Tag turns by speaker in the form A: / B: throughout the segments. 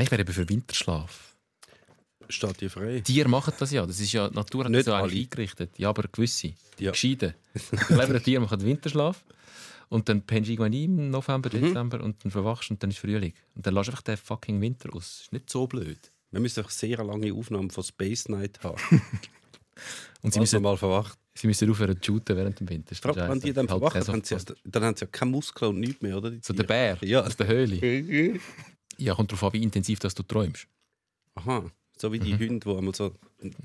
A: Eigentlich wäre eben für Winterschlaf.
B: Steht dir frei.
A: Tiere machen das ja. Das ist ja, die Natur hat
B: Nicht
A: das so
B: alle.
A: eingerichtet. Ja, aber gewisse.
B: Ja.
A: Gescheiden. Lebenden Tiere machen Winterschlaf. Und dann pennst du irgendwann im November,
B: Mhm.
A: Dezember und dann verwachst und dann ist Frühling. Und dann lässt du einfach den fucking Winter aus. Ist nicht so blöd.
B: Wir müssen auch sehr lange Aufnahmen von Space Night haben.
A: Und sie
B: Also
A: müssen,
B: mal verwacht.
A: sie müssen aufhören zu shooten während dem Winter.
B: Allem, wenn die dann verwachen, dann haben sie ja keine Muskeln und nichts mehr, oder? Die
A: So der? Bär
B: Ja.
A: aus der Höhle. Ja, kommt darauf an, wie intensiv dass du träumst.
B: Aha, so wie die
A: Mhm.
B: Hunde, die einmal so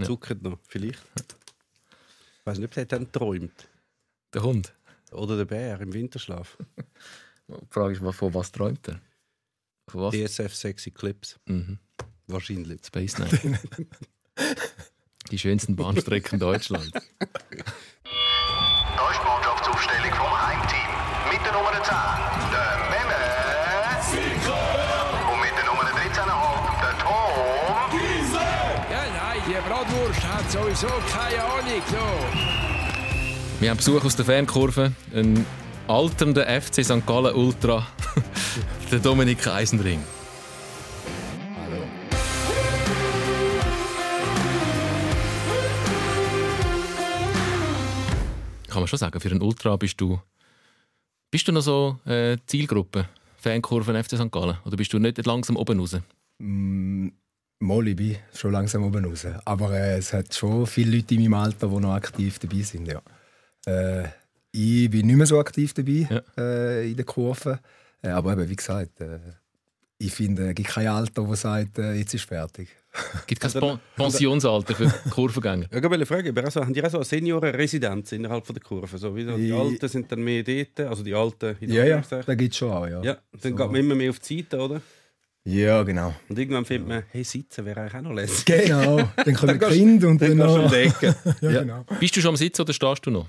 B: zuckern noch, vielleicht. Ich weiß nicht, ob der dann träumt.
A: Der Hund.
B: Oder der Bär im Winterschlaf.
A: Die Frage ist, was- von was träumt er? Von was?
B: DSF Sexy Clips.
A: Mhm.
B: Wahrscheinlich.
A: Space Night. Die schönsten Bahnstrecken Deutschlands.
C: Da ist die Mannschaftsaufstellung vom Heimteam. Mit der Nummer 10,
D: hat sowieso keine Ahnung. So.
A: Wir haben Besuch aus der Fankurve. Ein alternder FC St. Gallen Ultra. der Dominik Eisenring. Kann man schon sagen, für einen Ultra bist du. Bist du noch so äh, Zielgruppe? Fankurve FC St. Gallen? Oder bist du nicht langsam oben raus?
E: Mm, Mal, ich bin schon langsam oben raus. Aber äh, es hat schon viele Leute in meinem Alter, die noch aktiv dabei sind. Ja. Äh, ich bin nicht mehr so aktiv dabei
A: Ja.
E: äh, in der Kurve. Äh, aber eben, wie gesagt, äh, ich finde, es gibt kein Alter, das sagt, äh, jetzt ist fertig.
A: Gibt kein Pen- Pensionsalter für Kurvengänger?
B: Ja, ich wollte fragen, aber also, haben die auch so eine Seniorenresidenz innerhalb von der Kurve? So, wie so, die Alten sind dann mehr dort, also die Alten in der
E: Ja, ja, da gibt es schon auch. Ja,
B: Ja, dann
E: So.
B: geht man immer mehr auf die Seite, oder?
E: Ja genau.
B: Und irgendwann findet man, hey, sitzen wäre eigentlich auch noch lässig.
E: Genau, dann kommen die
B: gehst-
E: Kinder und
B: Dann
E: dann noch...
B: die Ecke.
E: Ja,
B: Ja.
E: genau.
A: Bist du schon am Sitzen oder stehst du noch?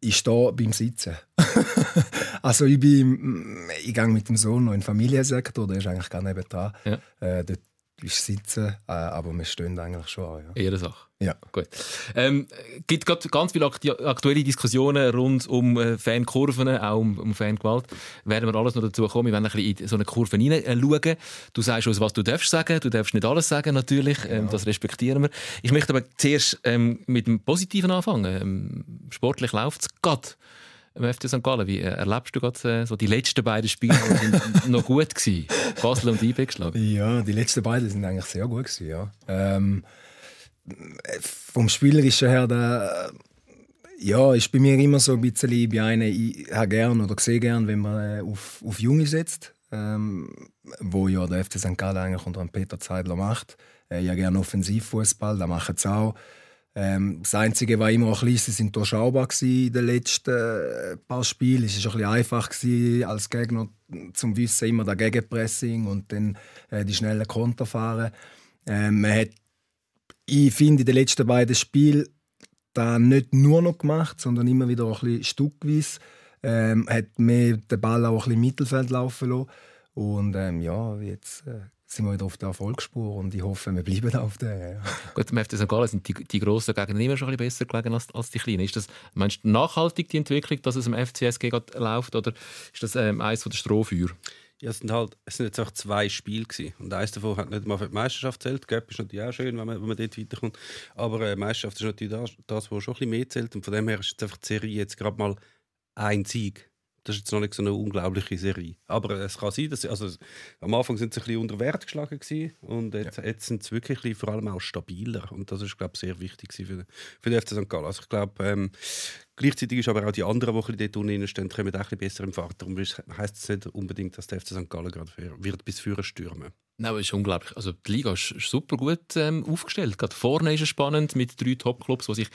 E: ich stehe beim Sitzen. also ich bin, ich gehe mit dem Sohn noch in den Familiensektor, der ist eigentlich gar neben dran.
A: Ja.
E: Äh, dort ist Sitzen, äh, aber wir stehen eigentlich schon an. Ja.
A: Eher Sache.
E: Ja.
A: Gut. Ähm, gibt gerade ganz viele aktu aktuelle Diskussionen rund um äh, Fankurven, auch um, um Fangewalt. Werden wir alles noch dazu kommen. Wir werden ein bisschen in so eine Kurve hineinschauen. Du sagst uns, was du darfst sagen. Du darfst nicht alles sagen, natürlich. Ähm, das respektieren wir. Ich möchte aber zuerst ähm, mit dem Positiven anfangen. Ähm, sportlich läuft es gerade. Im FC St. Gallen, wie äh, erlebst du gerade äh, so die letzten beiden Spiele sind noch gut gewesen? Basel und IB geschlagen.
E: ja, die letzten beiden sind eigentlich sehr gut gewesen, ja. Ähm, vom Spielerischen her, der, ja, ist bei mir immer so ein bisschen, ich bin ich habe gern oder sehe gern, wenn man äh, auf, auf Junge setzt, ähm, wo ja der FC St. Gallen eigentlich unter Peter Zeidler macht. Äh, ich habe gerne Offensivfußball, da machen sie auch. Ähm, das Einzige, was immer auch ein bisschen sind durchschaubar in den letzten äh, paar Spielen. Es war ein bisschen einfach gewesen, als Gegner zum Wissen immer der Gegenpressing und dann äh, die schnellen Konter fahren. Ähm, man hat, ich finde, in den letzten beiden Spielen da nicht nur noch gemacht, sondern immer wieder auch ein bisschen stückweise. Ähm, hat mir den Ball auch ein bisschen im Mittelfeld laufen lassen. Und ähm, ja, jetzt äh, sind wir wieder auf der Erfolgsspur und ich hoffe, wir bleiben auf der. Ja.
A: Gut, im FC St. Gallen sind die, die grossen Gegner immer schon ein bisschen besser gelegen als, als die kleinen. Ist das, meinst du, nachhaltig die Entwicklung, dass es im FCSG läuft, oder ist das ähm, eines der Strohfeuer?
B: Ja, es sind halt es sind jetzt auch zwei Spiele gewesen. und eines davon hat nicht mal für die Meisterschaft zählt. Gap ist natürlich auch schön, wenn man, wenn man dort weiterkommt. Aber äh, die Meisterschaft ist natürlich das, das, was schon ein bisschen mehr zählt. Und von dem her ist jetzt einfach die Serie jetzt gerade mal ein Sieg. Das ist jetzt noch nicht so eine unglaubliche Serie. Aber äh, es kann sein, dass sie, also, am Anfang sind sie ein bisschen unter Wert geschlagen gewesen, und jetzt, jetzt sind sie wirklich bisschen, vor allem auch stabiler. Und das ist, glaube ich, sehr wichtig für, den- für den FC St. Gallen. Also ich glaube, ähm, gleichzeitig ist aber auch die anderen, die ein bisschen dort unten stehen, kommen auch ein bisschen besser im Fahrt. Darum heisst es nicht unbedingt, dass der FC St. Gallen gerade wird bis führen stürmen.
A: Nein, aber es ist unglaublich. Also die Liga ist ist super gut ähm, aufgestellt. Gerade vorne ist es spannend mit drei Top-Clubs, die sich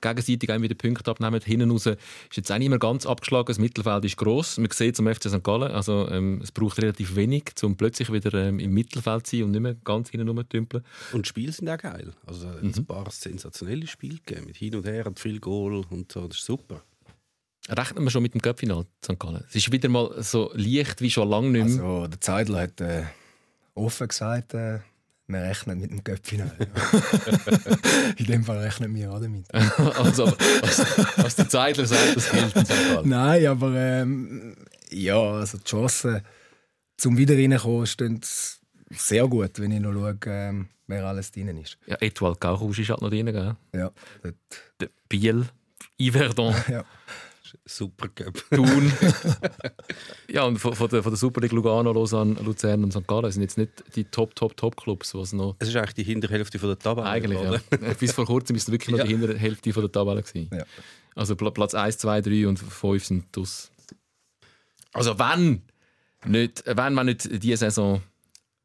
A: gegenseitig auch wieder Punkte abnehmen. Hinten raus ist jetzt auch nicht mehr ganz abgeschlagen. Das Mittelfeld ist gross. Man sieht zum FC St. Gallen, also ähm, es braucht relativ wenig, um plötzlich wieder ähm, im Mittelfeld zu sein und nicht mehr ganz hinten rumtümpeln.
B: Und die Spiele sind auch geil. Also
A: Mhm.
B: ein paar sensationelle Spiele gegeben, mit hin und her und viel Goal und so. Das ist super.
A: Rechnen wir schon mit dem Cup-Final St. Gallen? Es ist wieder mal so leicht wie schon lange nicht mehr.
E: Also, der Zeidler hat äh, offen gesagt, äh, wir rechnen mit dem Köpfchen. In dem Fall rechnen wir auch damit.
A: also, was, was der Zeidler sagt, das gilt in St. Gallen.
E: Nein, aber ähm, ja, also die Chancen zum wieder reinkommen stehen sehr gut, wenn ich noch schaue, ähm, wer alles drin ist.
A: Ja, Etoile Gauchhaus ist halt noch drin, gell?
E: Ja, dort,
A: Der Biel, Yverdon,
E: ja.
B: Super Cup.
A: Thun. ja, und von, von, der, von der Super League Lugano, Lausanne, Luzern und St. Gallen sind jetzt nicht die Top, Top, Top Clubs, was noch...
B: Es ist eigentlich die Hinterhälfte von der Tabelle.
A: Eigentlich,
B: oder?
A: ja. Bis vor kurzem ist es wirklich noch
B: Ja.
A: die Hinterhälfte von der Tabelle gewesen.
E: Ja.
A: Also Pla- Platz 1, 2, 3 und 5 sind das. Also wenn nicht, wenn man nicht diese Saison,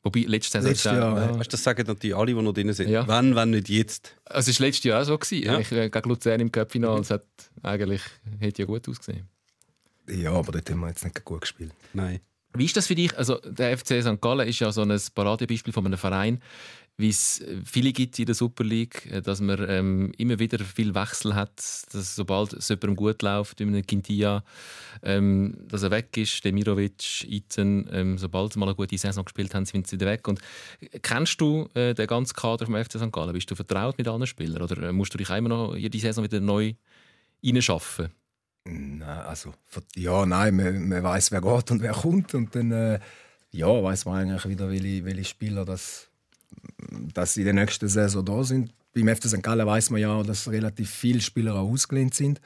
A: wobei
E: Letztes
A: ist auch-
E: Jahr,
A: ja.
B: Weißt du, das sagen die alle, die noch drin sind.
A: Ja.
B: Wenn, wenn nicht jetzt.
A: Also es war letztes Jahr auch so. Gewesen.
B: Ja.
A: Eigentlich, äh, gegen Luzern im Cup-Final. Es hat eigentlich hätte ja gut ausgesehen.
E: ja, aber dort haben wir jetzt nicht gut gespielt.
B: Nein.
A: Wie ist das für dich? Also der FC St. Gallen ist ja so ein Paradebeispiel von einem Verein, wie es viele gibt in der Super League, äh, dass man ähm, immer wieder viel Wechsel hat, dass sobald es jemandem gut läuft, wie einem Quintia, ähm, dass er weg ist, Demirovic, Iten, ähm, sobald sie mal eine gute Saison gespielt haben, sind sie wieder weg. Und äh, kennst du äh, den ganzen Kader vom FC St. Gallen? Bist du vertraut mit allen Spielern oder äh, musst du dich immer noch jede Saison wieder neu reinschaffen?
E: Nein, also, ja, nein, man, man weiß, wer geht und wer kommt. Und dann äh, ja, weiß man eigentlich wieder, welche, welche Spieler das, dass in der nächsten Saison da sind. Beim FC St. Gallen weiß man ja, dass relativ viele Spieler auch ausgelehnt sind.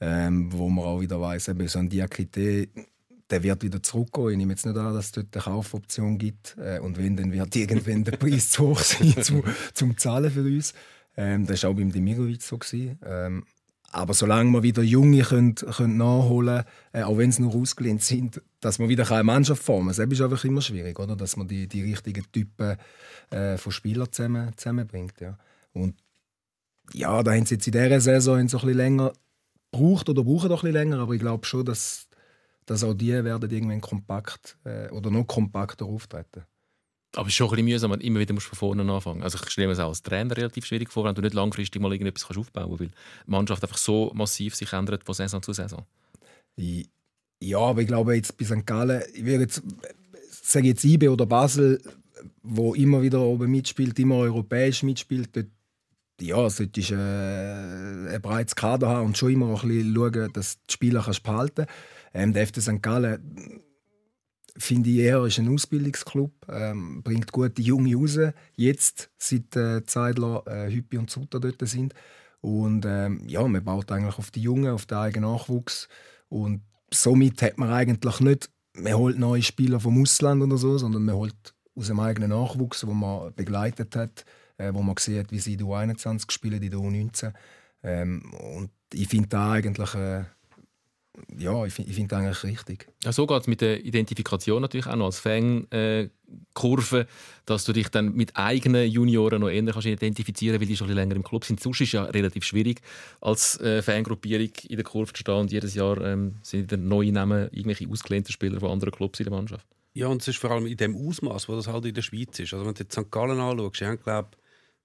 E: Ähm, wo man auch wieder weiß, eben so ein Diakite, der wird wieder zurückkommen. Ich nehme jetzt nicht an, dass es dort eine Kaufoption gibt. Äh, und wenn, dann wird irgendwann der Preis zu hoch sein zu, zum Zahlen für uns. Ähm, das war auch beim Demirovic so. Ähm, aber solange wir wieder Junge können, können nachholen können, äh, auch wenn sie nur ausgelehnt sind, dass man wieder eine Mannschaft formen kann. Das ist einfach immer schwierig, oder? dass man die, die richtigen Typen äh, von Spielern zusammen, zusammenbringt. Ja. Und ja, da haben sie jetzt in dieser Saison haben ein bisschen länger gebraucht oder brauchen doch ein bisschen länger, aber ich glaube schon, dass, dass auch die werden irgendwann kompakt äh, oder noch kompakter auftreten.
A: Aber es ist schon ein bisschen mühsam, wenn immer wieder musst von vorne anfangen Also ich stelle mir es auch als Trainer relativ schwierig vor, wenn du nicht langfristig mal irgendetwas kannst aufbauen kannst, weil die Mannschaft einfach so massiv sich ändert von Saison zu Saison.
E: Ja, aber ich glaube jetzt bei St. Gallen, ich würde jetzt, sage jetzt IB oder Basel, wo immer wieder oben mitspielt, immer europäisch mitspielt, dort, ja, solltest du äh, ein breites Kader haben und schon immer auch ein bisschen schauen, dass du die Spieler kannst behalten ähm, Der FC St. Gallen finde ich eher ist ein Ausbildungsclub, ähm, bringt gute Junge raus. Jetzt, seit äh, Zeidler, äh, Hüppi und Sutter dort sind. Und ähm, ja, man baut eigentlich auf die Jungen, auf den eigenen Nachwuchs. Und somit hat man eigentlich nicht, man holt neue Spieler vom Ausland oder so, sondern man holt aus dem eigenen Nachwuchs, wo man begleitet hat, äh, wo man hat, wie sie der U21 spielen, der U19. Ähm, und ich finde da eigentlich, äh, ja, ich finde ich find eigentlich richtig.
A: Ja, so geht es mit der Identifikation natürlich auch noch als Fan-Kurve, dass du dich dann mit eigenen Junioren noch eher kannst identifizieren weil die schon ein bisschen länger im Club sind. Sonst ist es ja relativ schwierig, als äh, Fangruppierung in der Kurve zu stehen und jedes Jahr ähm, sind wieder neue Namen, irgendwelche ausgelehnten Spieler von anderen Clubs in der Mannschaft.
B: Ja, und es ist vor allem in dem Ausmaß, wo das halt in der Schweiz ist. Also wenn du jetzt St. Gallen anschaust, haben, glaube ich,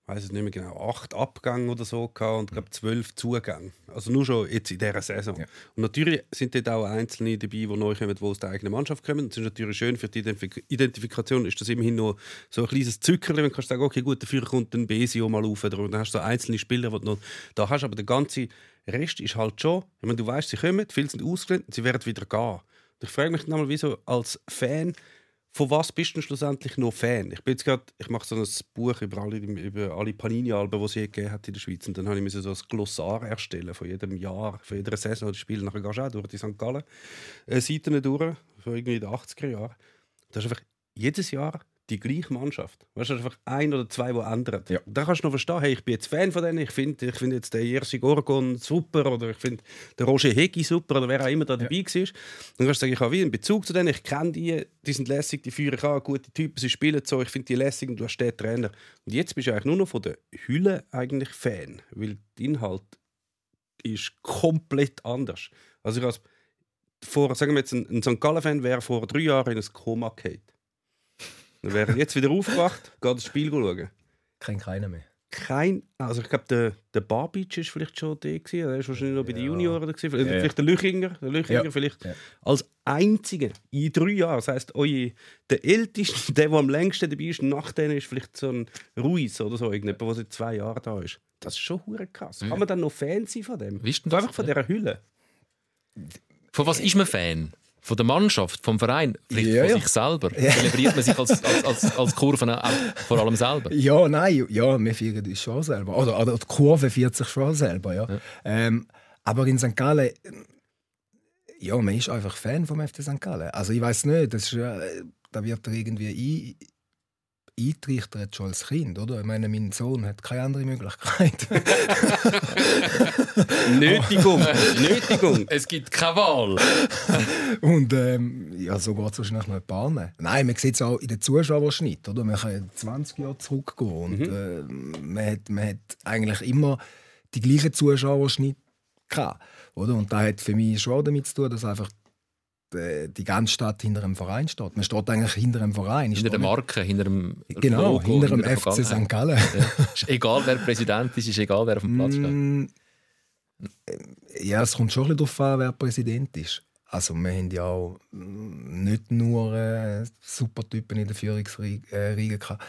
B: weiß es nicht mehr genau, acht Abgänge oder so gehabt und glaube zwölf Zugänge. Also nur schon jetzt in dieser Saison.
E: Ja.
B: Und natürlich sind dort auch Einzelne dabei, die neu kommen, die aus der eigenen Mannschaft kommen. Das ist natürlich schön für die Identif- Identifikation. Ist das immerhin noch so ein kleines Zückerchen, wenn du kannst sagen, okay, gut, dafür kommt ein Besio mal auf. Oder dann hast du so einzelne Spieler, die du noch da hast. Aber der ganze Rest ist halt schon, ich meine, du weißt, sie kommen, viele sind ausgelernt, sie werden wieder gehen. Und ich frage mich dann mal, wieso als Fan, von was bist du schlussendlich noch Fan? Ich ich mache so ein Buch über alle, über alle Panini-Alben, die es je gegeben hat in der Schweiz. Und dann habe ich so ein Glossar erstellen von jedem Jahr, von jeder Saison, die Spiele. Nachher gehst du auch durch die St. Gallen äh, durch, von irgendwie den 80er Jahren. Da ist einfach jedes Jahr die gleiche Mannschaft. Weißt du, einfach ein oder zwei, die ändern.
E: Ja.
B: Da kannst du noch verstehen, hey, ich bin jetzt Fan von denen, ich finde ich find jetzt den Jerzy Gorgon super oder ich finde den Roger Hegi super oder wer auch immer da dabei war. Dann kannst du sagen, ich habe wie einen Bezug zu denen, ich kenne die, die sind lässig, die führen ich an, gute Typen, sie spielen so, ich finde die lässig und du hast den Trainer. Und jetzt bist du eigentlich nur noch von der Hülle eigentlich Fan, weil der Inhalt ist komplett anders. Also ich als vor, sagen wir jetzt, ein, ein St. Gallen-Fan wäre vor drei Jahren in ein Koma gefallen. Dann wäre er jetzt wieder aufgewacht, geht das Spiel schauen.
E: Kennt keiner mehr.
B: Kein, also ich glaube, der, der Barbic ist vielleicht schon der gewesen, der ist wahrscheinlich noch bei den. Junioren gewesen. Vielleicht,
E: Ja, ja.
B: vielleicht der Lüchinger, der Lüchinger vielleicht als einziger in drei Jahren. Das heisst, oje, der älteste, der, der am längsten dabei ist, nach denen ist vielleicht so ein Ruiz oder so, irgendjemand, der seit zwei Jahren da ist. Das ist schon hure krass. Kann man dann noch Fan sein von dem? Und
A: das?
B: Einfach von dieser Hülle.
A: Von was ist man Fan? Von der Mannschaft, vom Verein, vielleicht
E: Ja,
A: von
E: ja.
A: sich selber? Zelebriert man sich als, als, als, als Kurven auch vor allem selber?
E: Ja, nein, ja, wir feiern uns schon selber. Oder, oder die Kurve feiert sich schon selber, ja. Ähm, aber in St. Gallen, ja, man ist einfach Fan vom FC St. Gallen. Also ich weiß nicht, das ist, äh, da wird er irgendwie ein, eintrichtert schon als Kind, oder? Ich meine, mein Sohn hat keine andere Möglichkeit.
B: Nötigung, Nötigung.
A: Es gibt keine Wahl.
E: Und ähm, ja, so geht es wahrscheinlich noch ein paar mehr. Nein, man sieht es auch in den Zuschauerschnitt. Oder? Man kann 20 Jahre zurückgehen. Und, äh, man, hat, man hat eigentlich immer die gleichen Zuschauerschnitt gehabt. Oder? Und das hat für mich schon auch damit zu tun, dass einfach die, die ganze Stadt hinter einem Verein steht. Man steht eigentlich hinter einem Verein.
A: Hinter der Marke, hinter dem
E: Genau,
A: Logo,
E: hinter dem FC St. Gallen.
A: Ja. Egal, wer Präsident ist, ist egal, wer auf dem Platz steht.
E: Mm, Ja, es kommt schon ein bisschen darauf an, wer Präsident ist. Also wir haben ja auch mm, nicht nur äh, super Typen in der Führungsriege gehabt.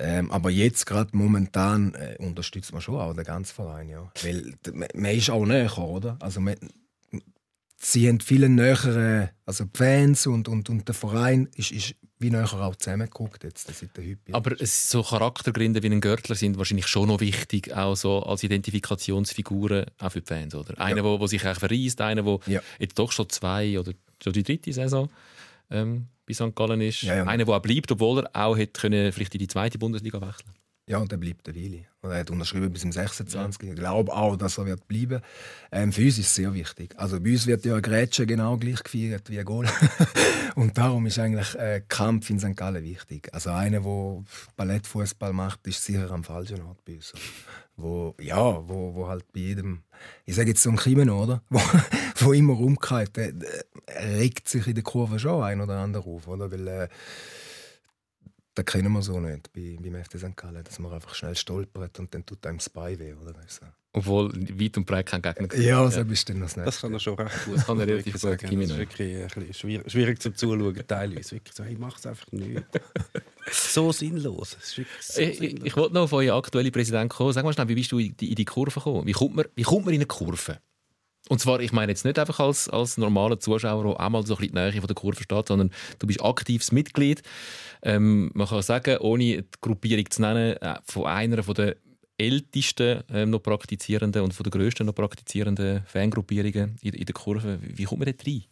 E: Ähm, aber jetzt gerade momentan äh, unterstützt man schon auch den ganzen Verein, ja. Weil man ist auch näher, oder? Also man, sie haben viele nähere, also die Fans und, und, und der Verein ist, ist wie näher auch zusammengeguckt jetzt seit der Hüppi.
A: Aber so Charaktergründe wie ein Görtler sind wahrscheinlich schon noch wichtig, auch so als Identifikationsfiguren auch für die Fans, oder? Einer, der sich eigentlich verreist, einer, der
E: Ja.
A: jetzt doch schon zwei oder schon die dritte Saison ähm, bei St. Gallen ist.
E: Ja, ja.
A: Einer, der auch bleibt, obwohl er auch hätte können, vielleicht in die zweite Bundesliga wechseln
E: Ja, und er bleibt eine Weile. Und er hat unterschrieben bis zum 26. Ich glaube auch, dass er wird bleiben ähm, Für uns ist es sehr wichtig. Also bei uns wird ja ein Grätsche genau gleich gefeiert wie ein Goal. und darum ist eigentlich ein Kampf in St. Gallen wichtig. Also einer, der Ballettfußball macht, ist sicher am falschen Ort bei uns. Wo, ja, wo, wo halt bei jedem, ich sage jetzt so ein Kiemen, oder? Wo, wo immer rumgeht, der, der regt sich in der Kurve schon ein oder andere auf, oder? Weil, äh, das kennen wir so nicht bei, beim FC St. Gallen, dass man einfach schnell stolpert und dann tut einem das Bein weh. Oder? Also,
A: Obwohl weit und breit kein Gegner war.
E: ja, so bist du dann das nicht.
B: Das kann er schon recht gut.
A: Das kann er relativ
B: ich
A: gut,
B: sagen.
A: Kimi
B: Das ist wirklich ein bisschen schwierig, schwierig zum Zuschauen, teilweise. Wirklich so, hey, mach es einfach nicht. so sinnlos. Ist so
A: Ich, ich,
B: sinnlos.
A: ich wollte noch auf euren aktuellen Präsidenten kommen. Sag mal schnell, wie bist du in die, in die Kurve gekommen? Wie kommt, man, wie kommt man in eine Kurve? Und zwar, ich meine jetzt nicht einfach als, als normaler Zuschauer, der auch mal so ein bisschen die Nähe von der Kurve steht, sondern du bist aktives Mitglied. Ähm, man kann sagen, ohne die Gruppierung zu nennen, äh, von einer von der ältesten ähm, noch praktizierenden und von der grössten noch praktizierenden Fangruppierungen in, in der Kurve. Wie kommt man dort rein?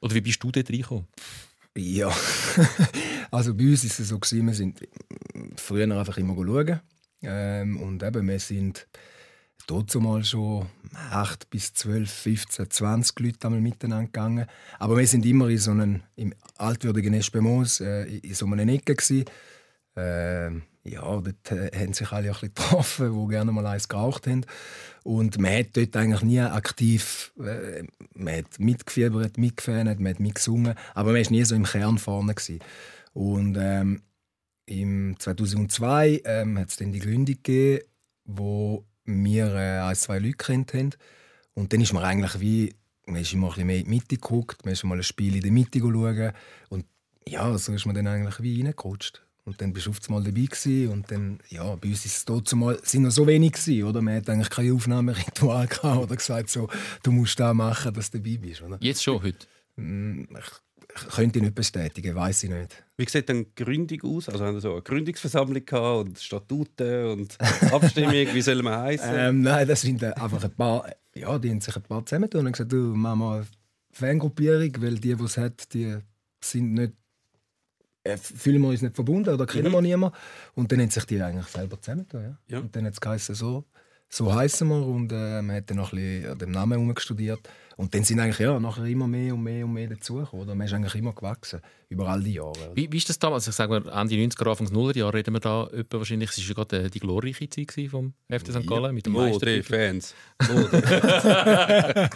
A: Oder wie bist du dort reingekommen?
E: Ja, also bei uns ist es so, gewesen, wir sind früher einfach immer schauen. Ähm, und eben, wir sind mal schon 8 bis 12, 15, 20 Leute einmal miteinander gegangen. Aber wir sind immer in so einem, im altwürdigen Espemos, äh, in so einer Ecke. Ähm, ja, dort äh, haben sich alle ein bisschen getroffen, die gerne mal eins geraucht haben. Und man hat dort eigentlich nie aktiv, äh, man hat mitgefiebert, mitgefans, man hat mitgesungen, aber man war nie so im Kern vorne. Gewesen. Und ähm, im 2002 ähm, hat es dann die Gründung gegeben, wo wir äh, ein, zwei Leute kennt haben. Und dann ist man eigentlich wie, man ist immer ein bisschen mehr in die Mitte geguckt, man ist mal ein Spiel in der Mitte schauen. Und ja, so ist man dann eigentlich wie reingerutscht. Und dann bist du auf einmal dabei gewesen. und dann, ja, bei uns ist es mal, sind noch so wenig gewesen, oder? Man hat eigentlich kein Aufnahmeritual gehabt oder gesagt so, du musst da machen, dass du dabei bist, oder?
A: Jetzt schon, heute.
E: Mm, ich könnte ich nicht bestätigen, weiß ich nicht.
B: Wie sieht denn die Gründung aus? Also haben wir so eine Gründungsversammlung gehabt und Statuten und Abstimmung, wie soll man heißen?
E: Ähm, nein, das sind einfach ein paar, ja, die haben sich ein paar zusammengetan und gesagt, du, mach mal eine Fangruppierung, weil die, die es hat, die sind nicht, äh, fühlen wir uns nicht verbunden oder kennen wir niemanden. Und dann haben sich die eigentlich selber zusammengetan, ja.
B: Ja.
E: Und dann hat es geheißen, so, so heißen wir und äh, man hat dann noch ein bisschen an dem Namen herumgestudiert. Und dann sind eigentlich ja, nachher immer mehr und mehr und mehr dazugekommen. Oder? Man ist eigentlich immer gewachsen, über all die Jahre.
A: Wie, wie ist das damals? Ich sage mal, Ende 90er, Anfang 0er Jahre reden wir da etwa wahrscheinlich. Es war ja gerade äh, die glorreiche Zeit vom FC St. Gallen mit dem Meistertitel.
B: Fans?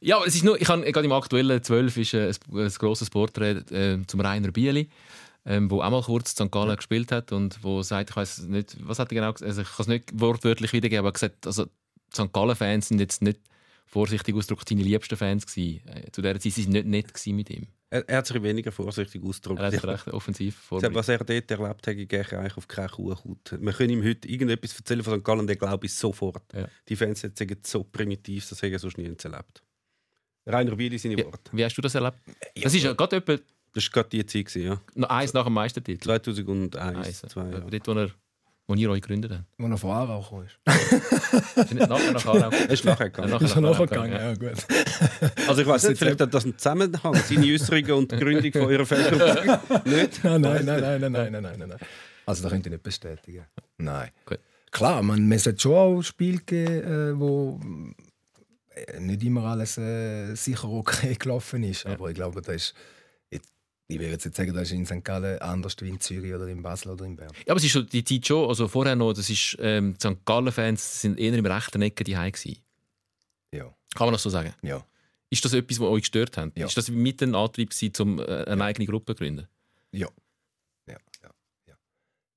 A: Ja, aber es ist nur, ich habe gerade im aktuellen 12 ist äh, ein, ein grosses Porträt äh, zum Rainer Bieli, ähm, wo auch mal kurz St. Gallen gespielt hat und wo sagt, ich weiß nicht, was hat er genau gesagt, also ich kann es nicht wortwörtlich wiedergeben, aber er hat gesagt, also St. Gallen-Fans sind jetzt nicht vorsichtig ausgedrückt seine liebsten Fans gewesen. Äh, Zu dieser Zeit waren sie nicht nett mit ihm.
B: Er, er hat sich weniger vorsichtig ausgedrückt.
A: Er hat recht offensiv
B: Ich
A: vor.
B: glaube, Was er dort erlebt hat, gehe ich eigentlich auf keine Kuhhaut. Wir können ihm heute irgendetwas erzählen von St. Gallen, der glaube ich sofort.
A: Ja.
B: Die Fans sagen so primitiv, das haben sie sonst nie erlebt. Rainer Bieli seine
A: Wie,
B: Worte.
A: wie hast du das erlebt? Das ist ja gerade etwa
B: Das war gerade die Zeit, ja.
A: noch eins nach dem Meistertitel.
B: 2001,
A: Eins,
B: 2
A: äh,
B: ja.
A: Dort, wo, er, wo ihr euch gegründet habt.
E: Wo er von Aarau gekommen ist.
A: Ist nicht nachher nach Aarau?
B: Er ist nachher gegangen.
A: Nachher
E: Ist er
A: nach
E: nachher gegangen?
A: gegangen,
E: Ja, gut.
B: Also ich weiß nicht, vielleicht hat das einen Zusammenhang, seine Äußerungen und die Gründung von eurer Fangruppe. nicht?
E: Nein, nein, nein, nein, nein, nein, nein, nein. Also da könnt ihr nicht bestätigen. Nein.
A: Gut.
E: Klar, man, es hat schon auch Spiele gegeben, äh, wo äh, nicht immer alles äh, sicher okay gelaufen ist. Aber ich glaube, das ist. Ich, will jetzt sagen, das ist in St. Gallen anders wie in Zürich oder in Basel oder in Bern.
A: Ja, aber es ist schon die Zeit schon, also vorher noch, das ist, ähm, die St. Gallen-Fans sind eher im rechten Ecke die gewesen.
E: Ja.
A: Kann man das so sagen?
E: Ja.
A: Ist das etwas, was euch gestört hat?
E: Ja.
A: Ist das mit ein Antrieb gewesen, um äh, eine eigene Gruppe zu gründen?
E: Ja. Ja, ja, ja.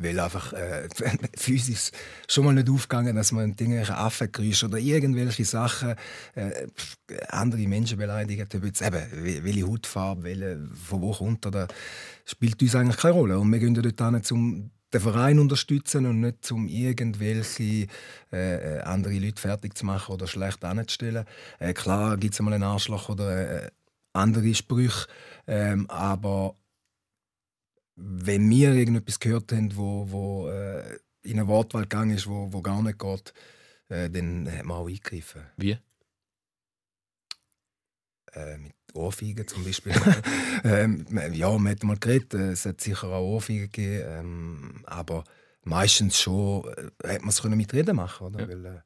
E: Weil einfach äh, physisch schon mal nicht aufgegangen, dass man irgendwelche Affengeräusche oder irgendwelche Sachen äh, andere Menschen beleidigt. Ob jetzt eben, wel- welche Hautfarbe, welche, von wo kommt er, das spielt uns eigentlich keine Rolle. Und wir gehen dort hin, um den Verein zu unterstützen und nicht um irgendwelche äh, andere Leute fertig zu machen oder schlecht anzustellen. Äh, klar gibt es mal einen Arschloch oder äh, andere Sprüche, ähm, aber wenn wir irgendetwas gehört haben, wo, wo äh, in eine Wortwahl gegangen ist, wo, wo gar nicht geht, äh, dann haben wir auch eingegriffen.
A: Wie?
E: Äh, mit Ohrfeigen zum Beispiel. ähm, ja, man hat mal geredet, äh, es hat sicher auch Ohrfeigen gegeben, ähm, aber meistens schon äh, hat man es können mit Reden machen, oder?
A: Ja.
E: Weil, äh,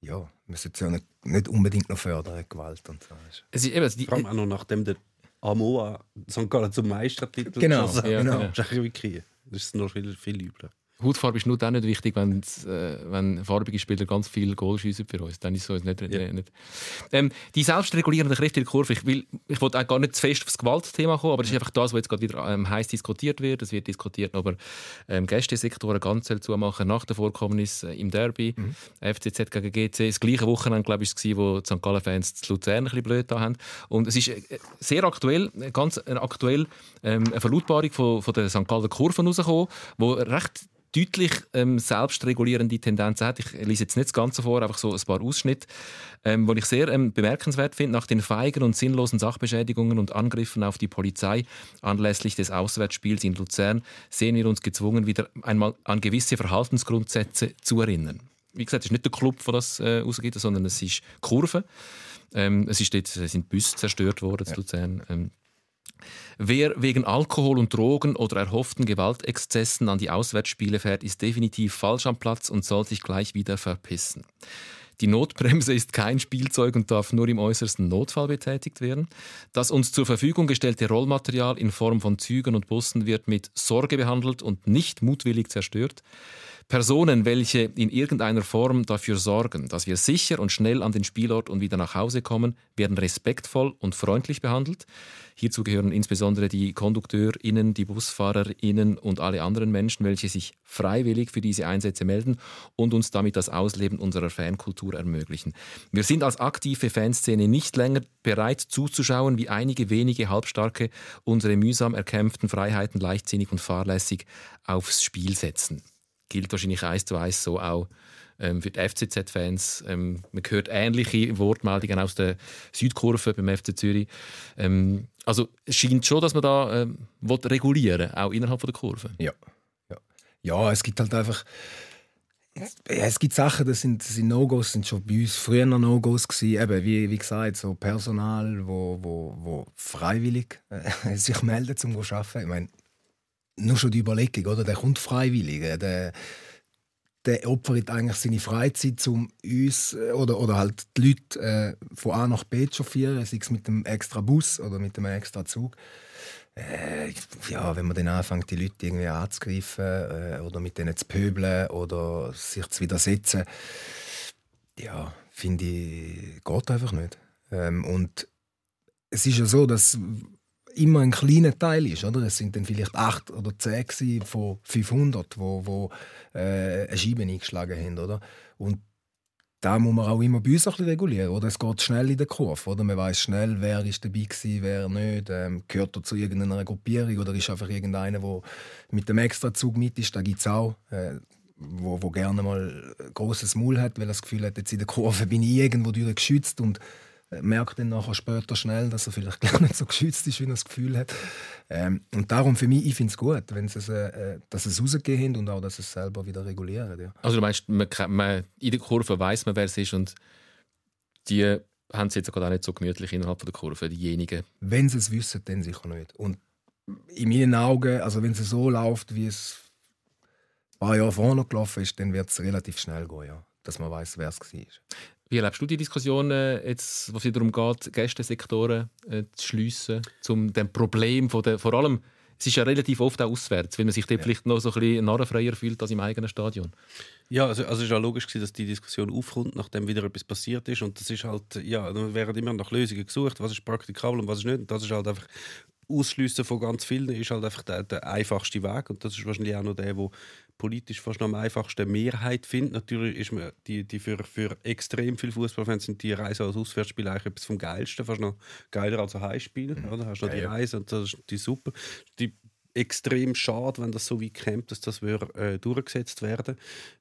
E: ja, man sollte es ja nicht, nicht unbedingt noch fördern, Gewalt und so.
A: Es ist eben, also die,
B: Vor allem auch noch nachdem der Amoa St. Gallen zum Meistertitel
E: Genau,
B: geschossen
A: ja,
E: genau.
B: Das ist wirklich, das ist noch viel, viel übler.
A: Hautfarbe ist nur dann nicht wichtig, wenn, äh, wenn farbige Spieler ganz viel Goal schiessen für uns. Dann ist so nicht,
B: Ja.
A: nicht. Ähm, die selbstregulierende Kräfte in der Kurve, ich, will, ich wollte auch gar nicht zu fest aufs Gewaltthema kommen, aber das ist einfach das, was jetzt gerade wieder ähm, heiß diskutiert wird. Es wird diskutiert, ob er ähm, Gästesektoren ganz zumachen nach der Vorkommnis äh, im Derby. FCZ gegen GC. Das gleiche Wochenende, glaube ich, war es, wo die St. Gallen-Fans zu Luzern ein bisschen blöd da haben. Und es ist äh, sehr aktuell, äh, ganz äh, aktuell ähm, eine Verlautbarung von, von der St. Gallen Kurven rausgekommen, wo recht deutlich ähm, selbstregulierende Tendenzen hat. Ich lese jetzt nicht das Ganze vor, einfach so ein paar Ausschnitte, ähm, die ich sehr ähm, bemerkenswert finde. Nach den feigen und sinnlosen Sachbeschädigungen und Angriffen auf die Polizei anlässlich des Auswärtsspiels in Luzern sehen wir uns gezwungen, wieder einmal an gewisse Verhaltensgrundsätze zu erinnern. Wie gesagt, es ist nicht der Club, der das äh, ausgibt, sondern es ist Kurve. Ähm, es, ist dort, es sind Busse zerstört worden in Luzern. Wer wegen Alkohol und Drogen oder erhofften Gewaltexzessen an die Auswärtsspiele fährt, ist definitiv falsch am Platz und soll sich gleich wieder verpissen. Die Notbremse ist kein Spielzeug und darf nur im äußersten Notfall betätigt werden. Das uns zur Verfügung gestellte Rollmaterial in Form von Zügen und Bussen wird mit Sorge behandelt und nicht mutwillig zerstört. Personen, welche in irgendeiner Form dafür sorgen, dass wir sicher und schnell an den Spielort und wieder nach Hause kommen, werden respektvoll und freundlich behandelt. Hierzu gehören insbesondere die KondukteurInnen, die BusfahrerInnen und alle anderen Menschen, welche sich freiwillig für diese Einsätze melden und uns damit das Ausleben unserer Fankultur ermöglichen. Wir sind als aktive Fanszene nicht länger bereit zuzuschauen, wie einige wenige Halbstarke unsere mühsam erkämpften Freiheiten leichtsinnig und fahrlässig aufs Spiel setzen gilt wahrscheinlich eins zu eins so auch ähm, für die FCZ-Fans. Ähm, man hört ähnliche Wortmeldungen aus der Südkurve beim FC Zürich. Ähm, also es scheint schon, dass man da ähm, will regulieren auch innerhalb der Kurve.
E: Ja. ja. Ja, es gibt halt einfach. Es gibt Sachen, das sind, sind No-Gos, sind schon bei uns früher noch No-Gos gewesen. Wie, wie gesagt, so Personal, wo, wo, wo freiwillig äh, sich meldet, um zu arbeiten. Ich meine, nur schon die Überlegung, oder? Der kommt freiwillig. Der, der opfert eigentlich seine Freizeit, um uns äh, oder, oder halt die Leute äh, von A nach B zu chauffieren, sei es mit einem extra Bus oder mit einem extra Zug. Äh, ja, wenn man dann anfängt, die Leute irgendwie anzugreifen äh, oder mit denen zu pöbeln oder sich zu widersetzen, ja, finde ich, geht einfach nicht. Ähm, und es ist ja so, dass immer ein kleiner Teil ist, oder? Es sind dann vielleicht acht oder zehn von 500, wo, wo äh, eine Scheibe eingeschlagen haben, oder? Und da muss man auch immer bei uns ein regulieren, oder? Es geht schnell in der Kurve, oder? Man weiß schnell, wer ist dabei gewesen, wer nicht, ähm, gehört er zu irgendeiner Gruppierung oder ist einfach irgendeiner, der mit dem Extrazug mit ist. Da gibt es auch, äh, wo, wo gerne mal ein grosses Maul hat, weil er das Gefühl hat, jetzt in der Kurve bin ich irgendwo geschützt und merkt dann nachher später schnell, dass er vielleicht gar nicht so geschützt ist, wie er das Gefühl hat. Ähm, und darum für mich, ich finde es gut, wenn sie es, äh, dass es rausgehen und auch, dass sie es selber wieder regulieren. Ja.
A: Also du meinst, man, man, in der Kurve weiß man, wer es ist und die haben es jetzt gerade auch nicht so gemütlich innerhalb der Kurve, diejenigen.
E: Wenn sie es wissen, dann sicher nicht. Und in meinen Augen, also wenn es so läuft, wie es ein paar Jahre vorher gelaufen ist, dann wird es relativ schnell gehen, ja, dass man weiß, wer es war.
A: Wie erlebst du die Diskussion, äh, jetzt, was es darum geht, Gästesektoren äh, zu schliessen, um dem Problem von der, vor allem es ist ja relativ oft auch auswärts, weil man sich dort ja. vielleicht noch so ein bisschen narrenfreier fühlt als im eigenen Stadion.
B: Ja, also, also es ist ja logisch gewesen, dass die Diskussion aufkommt, nachdem wieder etwas passiert ist und das ist halt, ja, da werden immer nach Lösungen gesucht, was ist praktikabel und was ist nicht und das ist halt einfach Ausschliessen von ganz vielen ist halt einfach der, der, einfachste Weg und das ist wahrscheinlich auch noch der, wo politisch fast noch am einfachsten Mehrheit findet. Natürlich ist man die, die für, für extrem viele Fußballfans sind die Reise als Auswärtsspiel eigentlich etwas vom Geilsten, fast noch geiler als ein Heimspiel. Mhm. Oder? Hast du noch die Reise und das ist die super. Die extrem schade, wenn das so weit kommt, dass das wird, äh, durchgesetzt werden.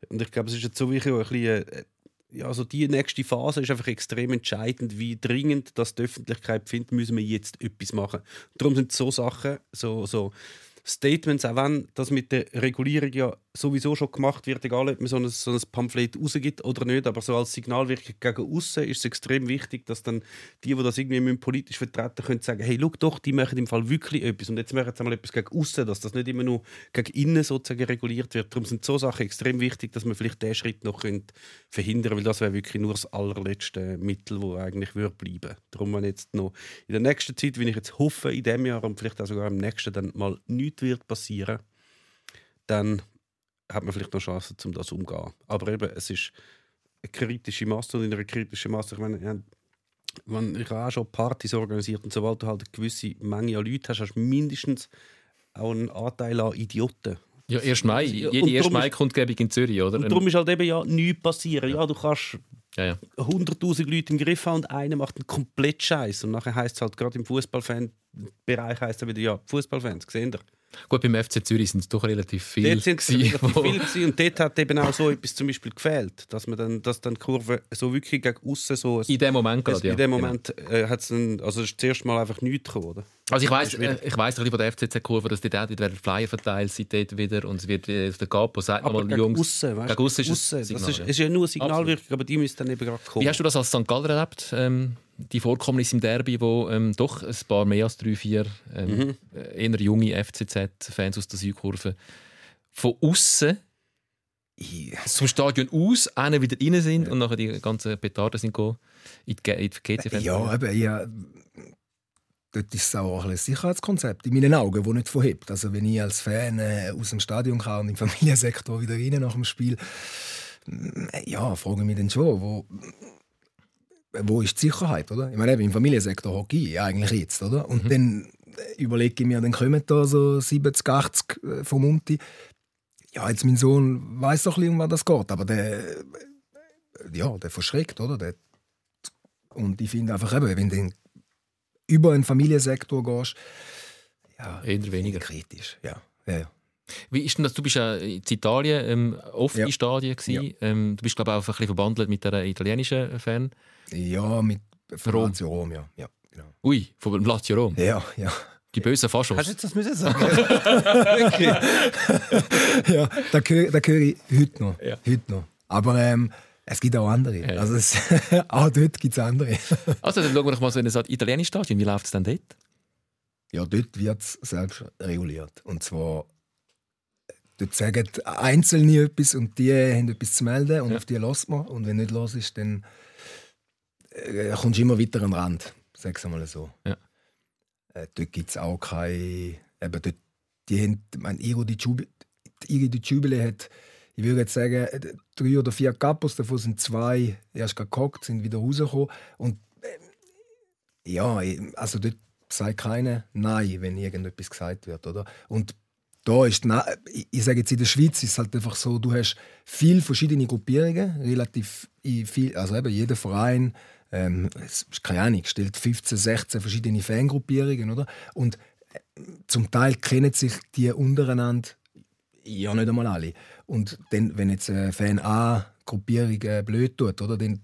B: Und ich glaube, es ist jetzt so wirklich ein bisschen äh, ja, also die nächste Phase ist einfach extrem entscheidend, wie dringend das die Öffentlichkeit findet, müssen wir jetzt etwas machen. Darum sind so Sachen, so, so Statements, auch wenn das mit der Regulierung ja sowieso schon gemacht wird, egal ob man so ein, so ein Pamphlet rausgibt oder nicht, aber so als Signalwirkung gegen außen ist es extrem wichtig, dass dann die, die das irgendwie politisch vertreten können, sagen, hey, schau doch, die machen im Fall wirklich etwas und jetzt machen sie mal etwas gegen außen, dass das nicht immer nur gegen innen sozusagen reguliert wird. Darum sind so Sachen extrem wichtig, dass man vielleicht diesen Schritt noch verhindern könnte, weil das wäre wirklich nur das allerletzte Mittel, das eigentlich würde bleiben. Darum, wenn jetzt noch in der nächsten Zeit, wie ich jetzt hoffe, in diesem Jahr und vielleicht auch sogar im nächsten, dann mal nichts wird passieren, dann hat man vielleicht noch Chancen, um das umzugehen. Aber eben, es ist eine kritische Masse und in einer kritischen Masse, ich meine, wenn ich habe auch schon Partys organisiert und sobald du halt eine gewisse Menge an Leuten hast, hast du mindestens auch einen Anteil an Idioten.
A: Ja, 1. Mai, jede 1. Mai-Kundgebung in Zürich, oder?
B: Und darum ist halt eben ja nichts passieren. Ja, du kannst ja, ja. 100'000 Leute im Griff haben und einer macht einen komplett Scheiß und nachher heißt es halt gerade im Fußballfan-Bereich heißt es wieder, ja, Fußballfans, gesehen ihr?
A: Gut, beim FC Zürich sind es doch relativ viele.
B: Dort sind es relativ viele und dort hat eben auch so etwas zum Beispiel gefehlt, dass man dann, dass dann die Kurve so wirklich gegen außen so...
A: In dem Moment gerade,
B: ja. In dem genau. Moment genau. äh, hat es dann, also ist das erste Mal einfach nichts gekommen, oder?
A: Also ich weiß, äh, ich weiß von der FCZ-Kurve, dass die dort werden Flyer verteilt seitdem wieder und es wird äh, der Capo sagt
B: aber nochmal Jungs. Aussen, weißt, gegen aussen ist es Signal, das ist, ja. ist ja nur Signalwirkung, aber die müssen dann eben gerade kommen.
A: Wie hast du das als St. Galler erlebt? Ähm, die Vorkommnisse im Derby, wo ähm, doch ein paar mehr als drei, vier ähm, mhm. Äh, eher junge FCZ-Fans aus der Südkurve von außen zum Stadion aus, einer wieder rein sind ja. und nachher die ganzen Petarden sind in die, in die GC-Fans.
E: Ja, aber ja, dort ist es auch ein Sicherheitskonzept in meinen Augen, das nicht verhebt. Also wenn ich als Fan äh, aus dem Stadion kam und im Familiensektor wieder rein nach dem Spiel, ja, frage ich mich dann schon, wo, wo ist die Sicherheit, oder? Ich meine, im Familiensektor hocke ich eigentlich jetzt, oder? Und mhm. dann überlege ich mir, dann kommen da so 70, 80 äh, vom Munti. Ja, jetzt mein Sohn weiß doch ein bisschen, um was das geht, aber der, ja, der verschreckt, oder? Der, und ich finde einfach eben, wenn du über einen Familiensektor gehst, ja,
A: eher weniger
E: kritisch, ja. ja, ja.
A: Wie ist denn das? Du bist ja in Italien ähm, oft ja. in Stadien Ja. Ähm, du bist glaube ich auch ein bisschen verbandelt mit der italienischen Fan.
E: Ja, mit Rom. Lazio Rom, ja. ja
A: genau. Ui, von Lazio Rom.
E: Ja, ja.
A: Die bösen Faschos.
B: Hast du jetzt das müssen sagen?
E: ja, da gehöre, da ich heute noch. Ja. Heute noch. Aber ähm, es gibt auch andere. Ja. Also es, auch dort gibt es andere.
A: also dann schauen wir doch mal so in ein italienisches Stadion. Wie läuft es denn dort?
E: Ja, dort wird es selbst reguliert. Und zwar dort sagen Einzelne etwas und die haben etwas zu melden und ja. auf die lässt man. Und wenn nicht los ist, dann äh, kommst du immer weiter an den Rand. Sag es mal so. Ja. Äh, dort gibt es auch keine. Eben dort, die haben, ich meine, Iro die Jubile hat, ich würde jetzt sagen, drei oder vier Kapos, davon sind zwei erst gehockt, sind wieder rausgekommen. Und äh, ja, also dort sagt keiner Nein, wenn irgendetwas gesagt wird. Oder? Und da ist, ich sage jetzt in der Schweiz ist es halt einfach so, du hast viele verschiedene Gruppierungen, relativ viel, also eben jeder Verein, ähm, keine Ahnung, stellt 15, 16 verschiedene Fangruppierungen, oder? Und äh, zum Teil kennen sich die untereinander ja nicht einmal alle. Und dann, wenn jetzt ein Fan A Gruppierung blöd tut, oder, dann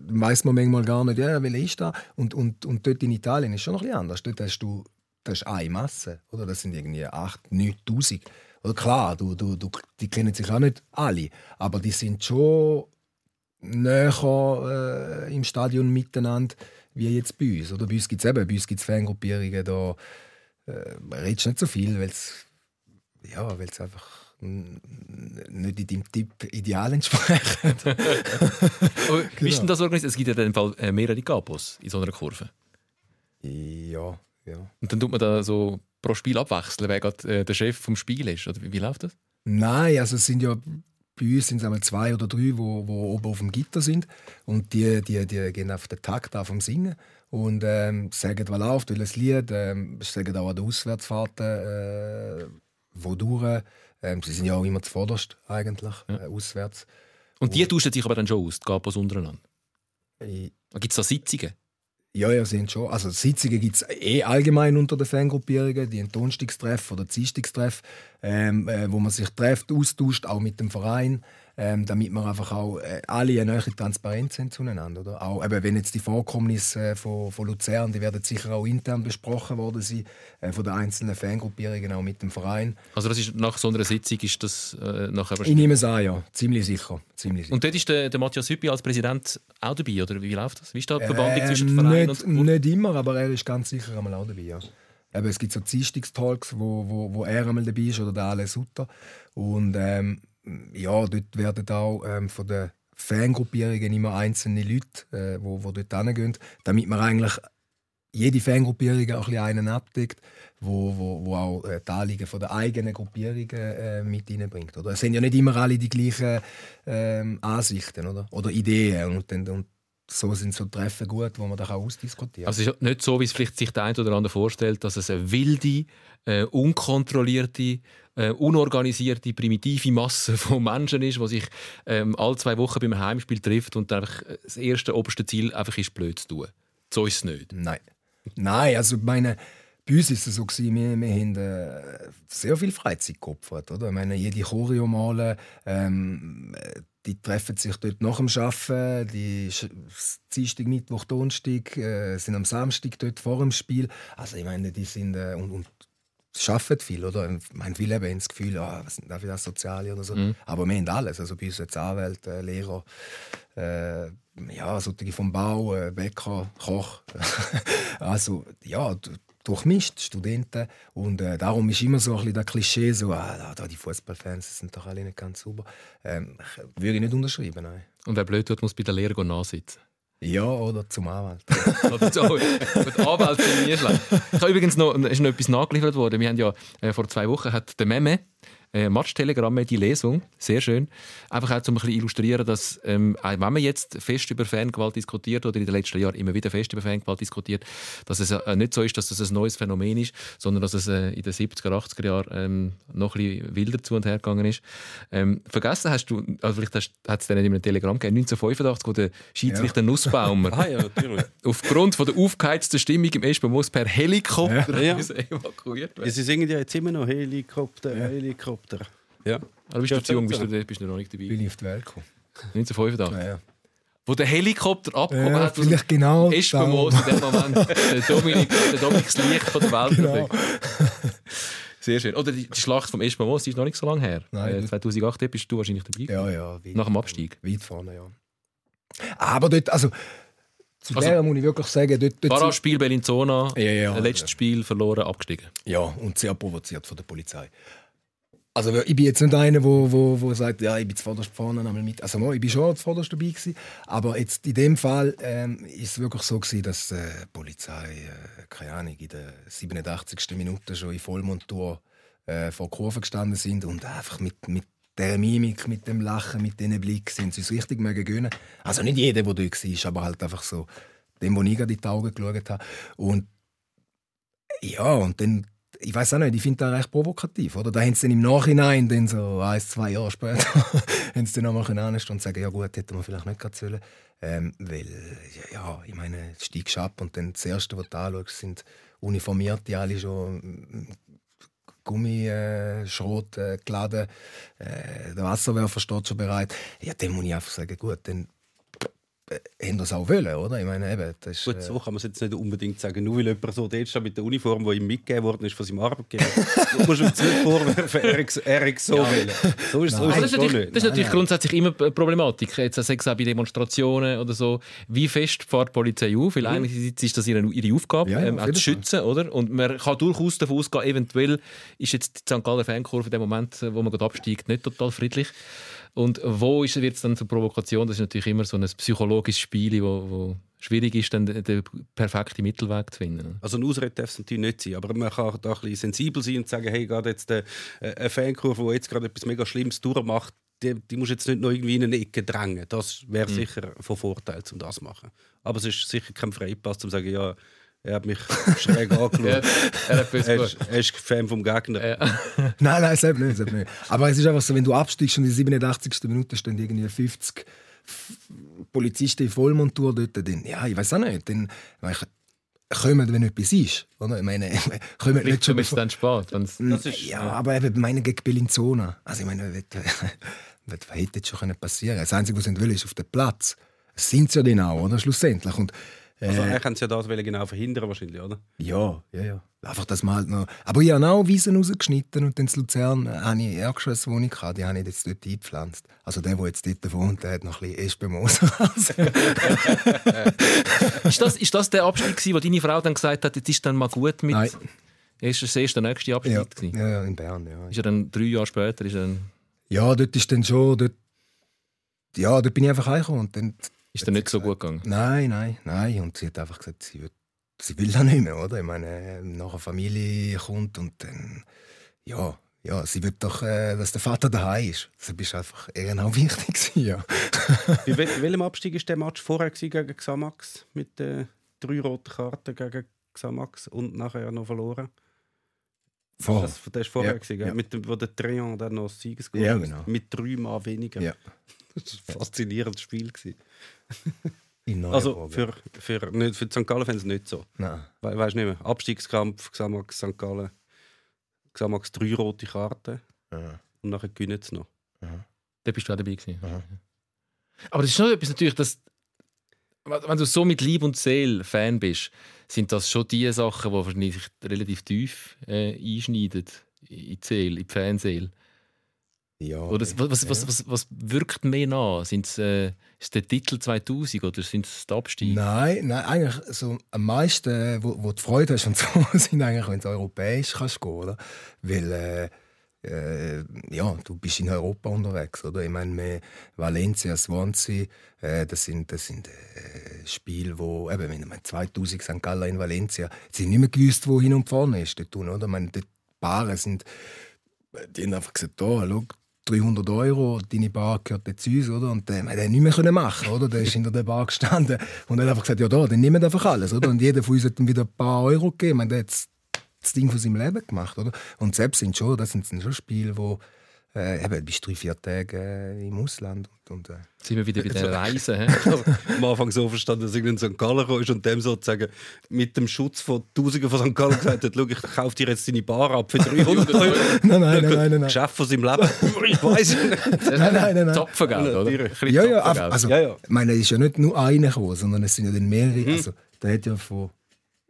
E: weiß man manchmal gar nicht, ja, wer ist da? Und, und, und dort in Italien ist schon noch ein anders. Dort hast du das ist eine Masse, oder? Das sind irgendwie 8, 9'000. Oder klar, du, du, du, die kennen sich auch nicht alle, aber die sind schon näher äh, im Stadion miteinander wie jetzt bei uns. Oder bei uns gibt es eben, bei uns gibt's Fangruppierungen, da äh, redest nicht so viel, weil es ja, einfach nicht in deinem Tipp ideal entsprechen.
A: Aber Wie ist denn das organisiert? Es gibt ja in dem Fall äh, mehrere Capos in so einer Kurve.
E: Ja, ja.
A: Und dann tut man da so pro Spiel abwechseln, wer gerade äh, der Chef vom Spiel ist? Oder wie, wie läuft das?
E: Nein, also es sind ja bei uns sind es einmal zwei oder drei, die wo, wo oben auf dem Gitter sind und die, die, die gehen auf den Takt auf vom Singen und ähm, sagen, was läuft, welches Lied, ähm, sagen auch an den Auswärtsfahrten, äh, wo durch. Ähm, sie sind ja auch immer zuvorderst eigentlich, ja. äh, auswärts.
A: Und die tauschen sich aber dann schon aus, die Gapos untereinander? Gibt es da Sitzungen?
E: Ja, ja, sind schon. Also Sitzungen gibt es eh allgemein unter den Fangruppierungen, die Donnerstagstreff oder Dienstagstreff, ähm, äh, wo man sich trifft, austauscht, auch mit dem Verein ähm, damit wir einfach auch äh, alle eine neue Transparenz haben zueinander. Oder? Auch, eben, wenn jetzt die Vorkommnisse äh, von, von Luzern, die werden sicher auch intern besprochen worden sein, äh, von den einzelnen Fangruppierungen, auch mit dem Verein.
A: Also das ist, nach so einer Sitzung ist das äh, nachher...
E: Ich nehme es an, ja. Ziemlich sicher. Ziemlich sicher.
A: Und dort ist der, der Matthias Hüppi als Präsident auch dabei, oder wie läuft das? Wie ist da die Verbandlung äh, zwischen Verein
E: nicht, und... Nicht immer, aber er ist ganz sicher einmal auch dabei, ja. Eben, es gibt so Dienstagstalks, wo, wo, wo er einmal dabei ist, oder der Ale Sutter. Und ähm, ja, dort werden auch ähm, von den Fangruppierungen immer einzelne Leute, äh, wo, wo dort hingehen, damit man eigentlich jede Fangruppierung auch ein einen abdeckt, wo, wo, wo auch äh, die Anliegen von der eigenen Gruppierungen äh, mit reinbringt. Oder? Es sind ja nicht immer alle die gleichen ähm, Ansichten oder, oder Ideen. Und, und, und so sind so Treffen gut, wo man da ausdiskutieren kann.
A: Also es ist nicht so, wie es vielleicht sich der eine oder andere vorstellt, dass es eine wilde, äh, unkontrollierte, äh, unorganisierte, primitive Masse von Menschen ist, die sich ähm, alle zwei Wochen beim Heimspiel trifft und einfach äh, das erste oberste Ziel einfach ist, blöd zu tun. So ist es nicht.
E: Nein. Nein, also meine, bei uns war es so, gewesen, wir, wir haben äh, sehr viel Freizeit geopfert. Oder? Ich meine, jede Choreo malen, ähm, die treffen sich dort nach dem Arbeiten, die Dienstag, Mittwoch, Donnerstag, äh, sind am Samstag dort vor dem Spiel. Also ich meine, die sind äh, und, und arbeiten viel, oder? Ich meine, viele haben das Gefühl, ah, was sind da für das Soziale oder so. Mhm. Aber wir haben alles. Also bei uns jetzt Anwälte, Lehrer, äh, ja, solche vom Bau, äh, Bäcker, Koch. also ja, durchmischt, Studenten. Und äh, darum ist immer so ein bisschen das Klischee, so, ah, da, die Fußballfans sind doch alle nicht ganz sauber. Ähm, würde ich nicht unterschreiben, nein.
A: Und wer blöd wird, muss bei der Lehrer nachsitzen.
E: Ja, oder zum Anwalt.
A: oder zu, gut, Anwalt sind nie schlecht. Ich habe übrigens noch, ist noch etwas nachgeliefert worden. Wir haben ja äh, vor zwei Wochen hat der Meme äh, Match-Telegramme, die Lesung, sehr schön. Einfach auch, um ein bisschen illustrieren, dass, ähm, wenn man jetzt fest über Fangewalt diskutiert oder in den letzten Jahren immer wieder fest über Fangewalt diskutiert, dass es äh, nicht so ist, dass das ein neues Phänomen ist, sondern dass es äh, in den 70er, 80er Jahren ähm, noch ein bisschen wilder zu und her gegangen ist. Ähm, vergessen hast du, also vielleicht hat es dann in einem Telegramm gegeben, 1985, wo der Schiedsrichter ja. Nussbaumer
B: ah, ja,
A: aufgrund von der aufgeheizten Stimmung im Espenmoos per Helikopter ja. evakuiert
B: wird. Sie singen ja jetzt immer noch Helikopter, Helikopter. Helikopter.
A: Ja. Aber bist du zu jung, bist du, bist du noch nicht dabei?
E: Bin ich auf die Welt gekommen.
A: 1985?
E: Ja, ja.
A: Wo der Helikopter abgekommen
E: ja, hat. Vielleicht genau.
A: Ist in dem Moment der Dominik, der Dominik das Licht von der Welt. Genau. Sehr schön. Oder die, Schlacht vom Espenmoos, die ist noch nicht so lange her. Nein, äh, 2008 bist du wahrscheinlich dabei.
E: Ja, ja.
A: Nach dem Abstieg.
E: Weit vorne, ja. Aber dort, also zu also, der muss ich wirklich sagen, dort... dort
A: Paraspiel Bellinzona, ja, ja, letztes Spiel verloren, abgestiegen.
E: Ja, und sehr provoziert von der Polizei. Also ich bin jetzt nicht einer, wo, wo, wo sagt, ja, ich bin zuvorderst vorne einmal mit. Also ich bin schon zuvorderst dabei gewesen, aber jetzt in dem Fall ähm, ist es wirklich so gewesen, dass äh, die Polizei, äh, keine Ahnung, in der 87. Minute schon in Vollmontur äh, vor Kurve gestanden sind und einfach mit, mit der Mimik, mit dem Lachen, mit diesen Blick sind sie uns richtig mögen gönnen. Also nicht jeder, der dort war, aber halt einfach so dem, wo ich in die Augen geschaut habe. Und ja, und dann ich weiß auch nicht, ich finde das recht provokativ. Oder? Da haben sie dann im Nachhinein, dann so ein, zwei Jahre später, haben sie dann nochmal anstehen und sagen, ja gut, hätte man vielleicht nicht gerade sollen. Ähm, weil, ja, ich meine, steigst ab und dann das Erste, was du anschaust, sind Uniformierte, alle schon mm, Gummischrot äh, geladen. Äh, der Wasserwerfer steht schon bereit. Ja, dann muss ich einfach sagen, gut, dann äh, haben das auch wollen, oder? Ich meine, eben, das ist,
B: Gut,
E: äh,
B: so kann man es jetzt nicht unbedingt sagen. Nur weil jemand so dort steht mit der Uniform, die ihm mitgegeben worden ist von seinem Arbeitgeber. du musst ihm nicht vorwerfen, er hat so wollen. So ist, so ist
A: das
B: es
A: ist natürlich,
B: nicht.
A: das ist natürlich grundsätzlich immer eine Problematik. Jetzt sei es auch bei Demonstrationen oder so. Wie fest fährt die Polizei auf? Weil einerseits ist das ihre, ihre Aufgabe,
E: Ja, ja,
A: ähm, auch zu schützen. Oder? Und man kann durchaus davon ausgehen, eventuell ist jetzt die St. Galler Fankurve in dem Moment, wo man gerade absteigt, nicht total friedlich. Und wo wird es dann zur Provokation? Das ist natürlich immer so ein psychologisches Spiel, wo, wo schwierig ist, dann den, perfekten Mittelweg zu finden.
B: Also eine Ausrede darf es natürlich nicht sein, aber man kann da ein bisschen sensibel sein und sagen, hey, gerade jetzt äh, eine Fankurve, die jetzt gerade etwas mega Schlimmes durchmacht, die, die muss jetzt nicht noch irgendwie in eine Ecke drängen. Das wäre
A: Mhm.
B: sicher von Vorteil, um das zu machen. Aber es ist sicher kein Freipass, um zu sagen, ja, er hat mich schräg angeschaut.
A: Ja, er hat
B: er, ist, er ist Fan vom Gegner.
A: Ja.
E: Nein, nein, selbst nicht, selbst nicht. Aber es ist einfach so, wenn du absteigst und in der 87. Minute stehen irgendwie 50 F- Polizisten in Vollmontur dort, dann, ja, ich weiß auch nicht, dann ich, kommen, wenn etwas ist. Oder? Ich meine, kommen nicht
A: Vielleicht
E: schon
A: ist es dann spät. wenn's-
B: Das ist,
E: ja, aber eben, meine gegen Bellinzona. Also ich meine, was, was hätte jetzt schon können passieren Das Einzige, was sie wollen, ist auf den Platz. Das sind sie ja dann auch, oder? Schlussendlich. Und, äh,
B: Also eigentlich haben sie ja das genau verhindern wahrscheinlich, oder?
E: ja, ja, ja. Einfach, dass man halt noch... Aber ich habe auch Wiesen rausgeschnitten und dann in Luzern äh, habe ich Erdgeschoss, wo ich hatte, die habe ich jetzt dort eingepflanzt. Also der, der jetzt dort wohnt, der hat noch ein bisschen Espenmoos.
A: Ist das, ist das der gewesen, wo deine Frau dann gesagt hat, jetzt ist dann mal gut mit...
E: Nein.
A: Ist das erst der nächste Abstieg?
E: ja,
A: gewesen?
E: ja, ja, in Bern, ja.
A: Ist er dann drei Jahre später? Ist er dann,
E: Ja, dort ist dann schon... Dort, ja, dort bin ich einfach und dann...
A: ist er nicht so gut gegangen?
E: Nein, nein, nein. Und sie hat einfach gesagt, sie, will, sie will das nicht mehr, oder? Ich meine, nachher Familie kommt und dann, ja, ja, sie will doch, äh, dass der Vater daheim ist. Das ist einfach eher auch wichtig gewesen, ja.
B: Bei wel- welchem Abstieg war der Match vorher gegen Xamax? Mit äh, drei roten Karten gegen Xamax und nachher noch verloren?
E: Vorher.
B: Das, das war vorher,
E: Ja,
B: gewesen,
E: ja.
B: Mit dem, wo der Trion dann noch das Sieges
E: Ja,
B: hat.
E: genau.
B: Mit drei Mal weniger.
E: Ja.
B: Das war ein faszinierendes Spiel. Also für, für, nicht, für die St. Gallen-Fans nicht so.
E: Nein.
B: We weißt nicht mehr. Abstiegskampf, Xamax, St. Gallen. Xamax drei rote Karten
E: Ja.
B: und nachher gewinnen sie noch.
A: Da bist du auch dabei gewesen.
E: Aha.
A: Aber das ist schon etwas natürlich, dass, wenn du so mit Lieb und Seele Fan bist, sind das schon die Sachen, die wahrscheinlich relativ tief äh, einschneiden in die Seele, in die Fanseele.
E: Ja,
A: Oder was, was, was, was, wirkt mehr nach? Sind's, äh, ist es der Titel 2000 oder sind es die Abstiege?
E: Nein, nein, eigentlich so am meisten, äh, wo, wo du Freude hast und so, sind eigentlich, wenn du europäisch kannst gehen, oder? Weil, äh, äh, ja, du bist in Europa unterwegs, oder? Ich meine, Valencia, Swansea, äh, das sind, das sind äh, Spiele, wo, eben, wenn man 2000 St. Gallen in Valencia, sie nicht mehr gewusst, wo hin und vorne ist dort oder? Ich meine, die Paare sind, die haben einfach gesagt, da, schau, 300 Euro, deine Bar gehört jetzt uns, oder? Und der, der hat nichts mehr machen, oder? Der ist hinter der Bar gestanden und hat einfach gesagt, ja da, dann nehmen wir einfach alles, oder? Und jeder von uns hat ihm wieder ein paar Euro gegeben. Meine, der hat das- Ding von seinem Leben gemacht, oder? Und selbst sind schon, das sind schon Spiele, wo äh, eben, du bist drei, vier Tage äh, im Ausland und, und äh,
A: Sind wir wieder bei den Reisen?
B: Also, am Anfang so verstanden, dass irgendein St. Gallen ist und dem sozusagen mit dem Schutz von Tausenden von St. Gallen gesagt hat, «Schau, ich kaufe dir jetzt deine Bar ab für 300 Euro.
E: Nein, nein, nein, nein, nein, nein.
B: Geschäft von seinem Leben. Ich weiß es nicht.
E: Nein, nein, nein, nein.
A: Topfengeld, oder?
E: Ja, ja, also,
B: Ja, ja.
E: ich meine, es ist ja nicht nur einer gekommen, sondern es sind ja dann mehrere. Also, der hat ja von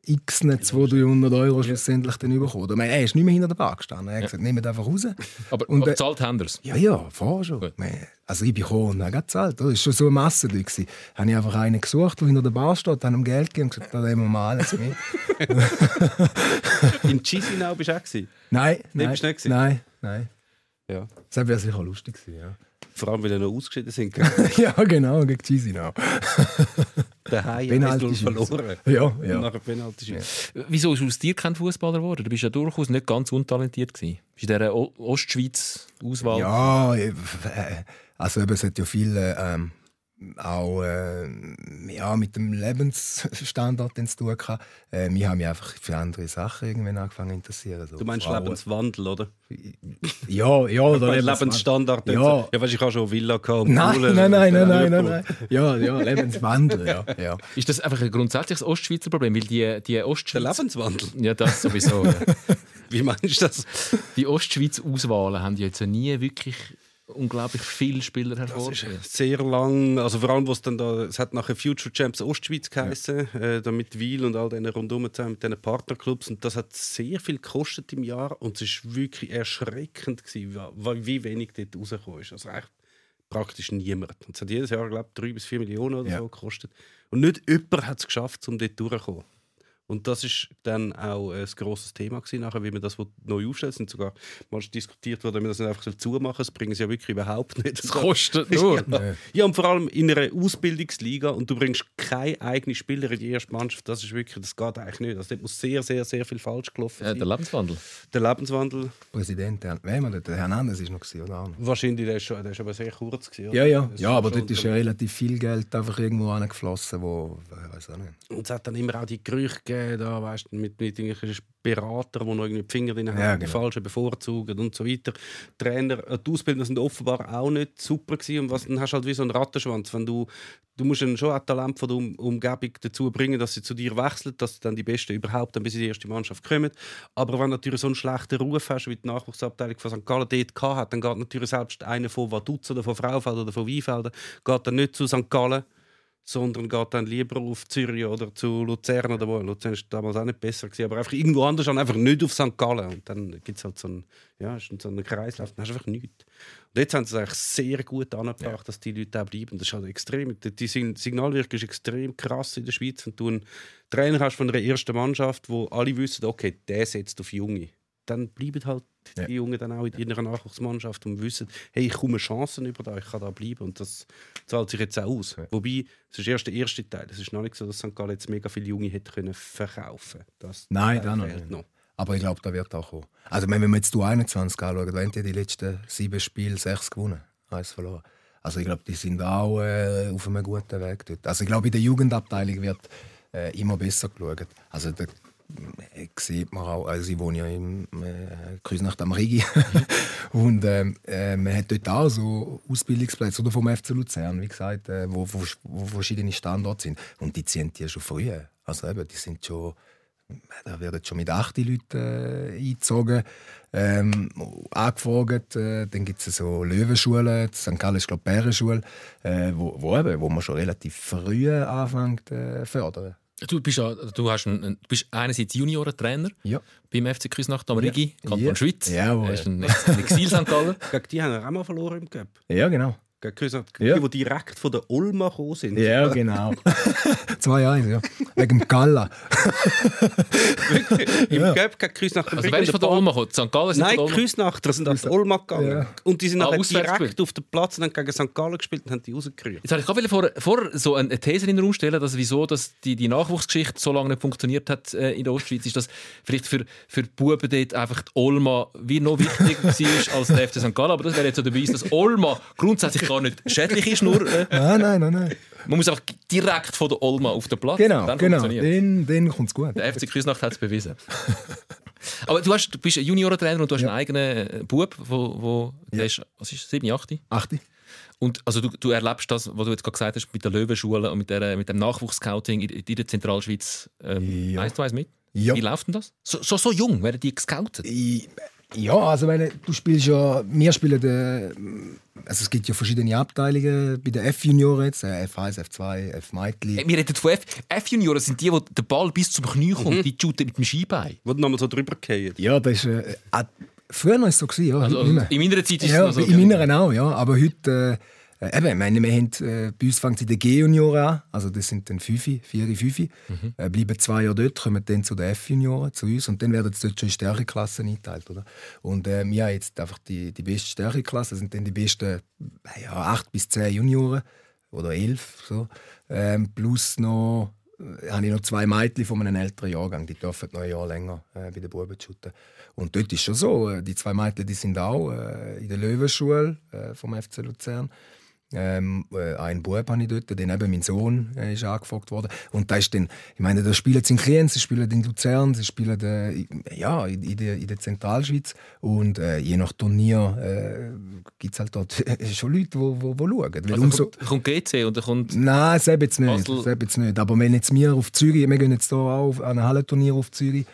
E: x 200, 300 Euro schlussendlich dann bekommen. Ich meine, er ist nicht mehr hinter der Bar gestanden. Er hat gesagt, nehmt einfach raus.
A: Aber
E: Und,
A: und,
E: äh,
A: bezahlt haben sie es.
E: Ja, ja, vorher schon.
A: Gut.
E: Also ich bin gekommen und habe gezahlt. Das war schon so eine Masse. Da habe ich einfach einen gesucht, der hinter der Bar steht, habe ihm Geld gegeben und gesagt, da nehmen wir mal alles mit.
B: In Chisinau bist du auch. gewesen?
E: nein, nein,
B: bist du nicht gewesen?
E: nein, nein.
B: Ja.
E: Das wäre sicher lustig gewesen, ja.
B: Vor allem, weil er noch ausgeschieden sind.
E: ja, genau, gegen Chisinau.
B: Daheim
E: Penalty
B: 1-0
E: schießen.
B: verloren.
E: Ja, ja.
B: Penalty schießen.
A: Wieso ist aus dir kein Fußballer geworden? Du bist ja durchaus nicht ganz untalentiert gewesen. Bist in dieser Ostschweiz-Auswahl.
E: Ja, äh, also eben, es hat ja viel äh, ähm, auch äh, ja, mit dem Lebensstandard zu tun gehabt. Äh, wir haben mich einfach für andere Sachen irgendwann angefangen zu interessieren. So
B: Du meinst
E: Frauen.
B: Lebenswandel, oder?
E: Ja, ja, oder
B: Mein. Lebensstandard.
E: Ja.
B: Ja, ja weißt, du, ich habe schon eine Villa gehabt.
E: Nein,
B: Pool,
E: nein, nein,
B: äh,
E: nein, nein, nein, nein. Ja, ja, Lebenswandel, ja. ja.
A: Ist das einfach ein grundsätzliches Ostschweizer Problem? Weil die, die
B: Der
A: Ostschweiz...
B: Lebenswandel?
A: Ja, das sowieso. ja.
B: Wie meinst du das?
A: Die Ostschweiz-Auswahlen haben ja jetzt nie wirklich unglaublich viele Spieler
B: ist sehr lang, also vor allem, was dann da, es hat nachher Future Champs Ostschweiz geheißen, äh, da mit Wiel und all diesen rundum zusammen, mit diesen Partnerclubs und das hat sehr viel gekostet im Jahr und es war wirklich erschreckend, gewesen, wie, wie wenig dort rausgekommen ist. Also echt praktisch niemand. Und es hat jedes Jahr, glaube ich, drei bis vier Millionen oder
E: Ja.
B: so gekostet. Und nicht jemand hat es geschafft, um dort durchzukommen. Und das ist dann auch ein grosses Thema gewesen, nachher, wie man das neu aufstellt. Es sind sogar mal diskutiert worden, ob man das nicht einfach zumachen soll. Das bringen sie ja wirklich überhaupt nicht.
A: Das kostet nur.
B: Ja. ja, und vor allem in einer Ausbildungsliga und du bringst keine eigenen Spieler in die erste Mannschaft, das ist wirklich, das geht eigentlich nicht. Also dort muss sehr, sehr, sehr viel falsch gelaufen
A: Ja,
B: sein.
A: der Lebenswandel.
B: der Lebenswandel,
E: Präsident, der, wer war das? der Hernandez ist noch gewesen, oder auch noch?
B: wahrscheinlich, der ist, schon, der ist aber sehr kurz gewesen. oder?
E: Ja, ja.
B: Das
E: Ja, aber dort ist ja relativ viel Geld einfach irgendwo angeflossen, wo, ich weiß auch nicht.
B: Und es hat dann immer auch die Gerüchte gegeben, da, weißt, mit, mit irgendwelchen Beratern, die noch irgendwie die Finger drin haben,
E: Ja,
B: die
E: genau.
B: falschen bevorzugen und so weiter. Die Trainer, äh, die Ausbildner sind offenbar auch nicht super gewesen. Und was, dann hast du halt wie so einen Rattenschwanz. Wenn du, du musst dann schon ein Talent von der um Umgebung dazu bringen, dass sie zu dir wechseln, dass dann die Besten überhaupt dann bis in die erste Mannschaft kommen. Aber wenn du natürlich so einen schlechten Ruf hast, wie die Nachwuchsabteilung von St. Gallen dort hat, dann geht natürlich selbst einer von Vaduz oder von Fraufelden oder von Weinfelden geht dann nicht zu St. Gallen, sondern geht dann lieber auf Zürich oder zu Luzern oder wo. Luzern ist damals auch nicht besser gewesen, aber einfach irgendwo anders, an, einfach nicht auf St. Gallen. Und dann gibt es halt so einen, ja, so einen Kreislauf, dann hast du einfach nichts. Und jetzt haben sie es eigentlich sehr gut angebracht, dass die Leute auch bleiben. Das ist halt extrem. Die, die Sign- Signalwirkung ist extrem krass in der Schweiz. Wenn du einen Trainer hast von einer ersten Mannschaft, wo alle wissen, okay, der setzt auf Junge, dann bleiben halt
E: Ja.
B: die Jungen dann auch in ihrer Nachwuchsmannschaft und wissen, hey, ich komme Chancen über da, ich kann da bleiben. Und das zahlt sich jetzt auch aus. Wobei, es ist erst der erste Teil. Es ist noch nicht so, dass St. Gallen jetzt mega viele Junge hätte können verkaufen das
E: Nein, das noch nicht.
B: noch.
E: Aber ich glaube, da wird auch kommen. Also, wenn wir jetzt die 21 anschauen, da haben die die letzten sieben Spiele sechs gewonnen, eins verloren. Also, ich glaube, die sind auch äh, auf einem guten Weg dort. Also, ich glaube, in der Jugendabteilung wird äh, immer besser geschaut. Also, da äh, sieht man auch, also ich wohne ja im äh, Kreuznacht am Rigi und ähm, äh, man hat dort auch so Ausbildungsplätze oder vom FC Luzern, wie gesagt, äh, wo, wo, wo verschiedene Standorte sind und die ziehen die schon früher. Also eben, die sind schon da werden schon mit 8 Leuten äh, eingezogen, ähm, angefragt. Äh, dann gibt es so Löwenschulen, St. Gallen ist glaube ich äh, wo, wo, eben, wo man schon relativ früh anfängt äh, fördern.
A: Du bist, ja, du hast einen, einen- du bist einerseits Juniorentrainer
E: Ja.
A: beim FC Küsnacht am Rigi, Kanton
E: Ja.
A: Schweiz.
E: Jawohl.
A: Er ist ein Ex- ein Exil St. Gallen.
B: Gegen die haben wir auch mal verloren im Cup.
E: Ja, genau.
B: Küsnacht,
E: Ja.
B: Die, die direkt von der Ulma gekommen sind.
E: Ja, genau. 2-1, ja. Wegen dem Galla.
B: Im Cup gegen Küsnacht.
A: Also wer ist von der Olma gekommen? St. Gallen sind
B: Nein,
A: Olma.
B: Küsnachter sind auf die Olma gegangen.
E: Ja.
B: Und die sind
A: Ah,
B: nachher direkt
A: gespielt.
B: auf den Platz und haben gegen St. Gallen gespielt und haben die rausgerührt.
A: Jetzt wollte ich gerade vor, vor so eine These in den Raum stellen, dass wieso dass die, die Nachwuchsgeschichte so lange nicht funktioniert hat äh, in der Ostschweiz, ist, dass vielleicht für, für die Buben dort einfach die Olma wie noch wichtiger war als der FC St. Gallen. Aber das wäre jetzt so der Beweis, dass Olma grundsätzlich gar nicht schädlich ist, nur äh,
E: Nein, nein, nein, nein.
A: man muss einfach direkt von der Olma auf den Platz.
E: Genau,
A: Dann
E: genau. Dann, dann kommt es gut.
A: Der FC Küsnacht hat es bewiesen. Aber du, hast, du bist ein Juniorentrainer und du hast einen eigenen Bub, wo, wo der ist, was ist 7, 8?
E: Achte.
A: Und also du, du erlebst das, was du jetzt gerade gesagt hast, mit der Löwenschule und mit, der, mit dem Nachwuchsscouting in, in der Zentralschweiz ähm,
E: Ja.
A: eins zu eins mit?
E: Ja.
A: Wie läuft denn das? So, so, so jung werden die gescoutet?
E: Ja, also wenn du spielst ja, wir spielen, äh, also es gibt ja verschiedene Abteilungen bei den F-Junioren jetzt, äh, F1, F2, F-Meitli.
A: Äh, Wir reden von F. F-Junioren sind die, wo der Ball bis zum Knie kommt, die shooten mit dem Skibein.
B: Wo du nochmal so drüber fallen.
E: Ja, das ist, äh, ah, früher war es so, gewesen, ja,
A: Also,
E: heute nicht mehr.
A: in meiner Zeit ist
E: ja,
A: es noch so.
E: in meiner auch, ja. Aber heute, äh, äh, eben, ich meine, wir haben, äh, bei uns fängt in den G-Junioren an, also das sind dann Fünfe, Vieri, Fünfe,
A: Mhm.
E: äh, bleiben zwei Jahre dort, kommen dann zu den F-Junioren, zu uns, und dann werden sie dort schon in Stärkeklassen eingeteilt, oder? Und äh, wir haben jetzt einfach die, die beste Stärkeklasse, das sind dann die besten äh, ja, acht bis zehn Junioren, oder elf, so. Ähm, plus noch äh, habe ich noch zwei Mädchen von einem älteren Jahrgang, die dürfen noch ein Jahr länger äh, bei den Buben shooten. Und dort ist schon so, äh, die zwei Mädchen die sind auch äh, in der Löwenschule äh, vom FC Luzern. Ähm, äh, einen Bub habe ich dort, dann eben mein Sohn äh, ist angefragt worden. Und da ist dann, ich meine, da spielen sie in Kriens, sie spielen in Luzern, sie spielen äh, ja, in, in, der, in der Zentralschweiz. Und äh, je nach Turnier äh, gibt es halt dort schon Leute, die wo, wo, wo schauen. Weil
A: Also
E: umso,
A: kommt, kommt GC und dann kommt.
E: Nein, das jetzt nicht. Das jetzt nicht. Aber wenn jetzt wir auf Zürich, wir gehen jetzt hier auch an ein Hallenturnier auf Zürich,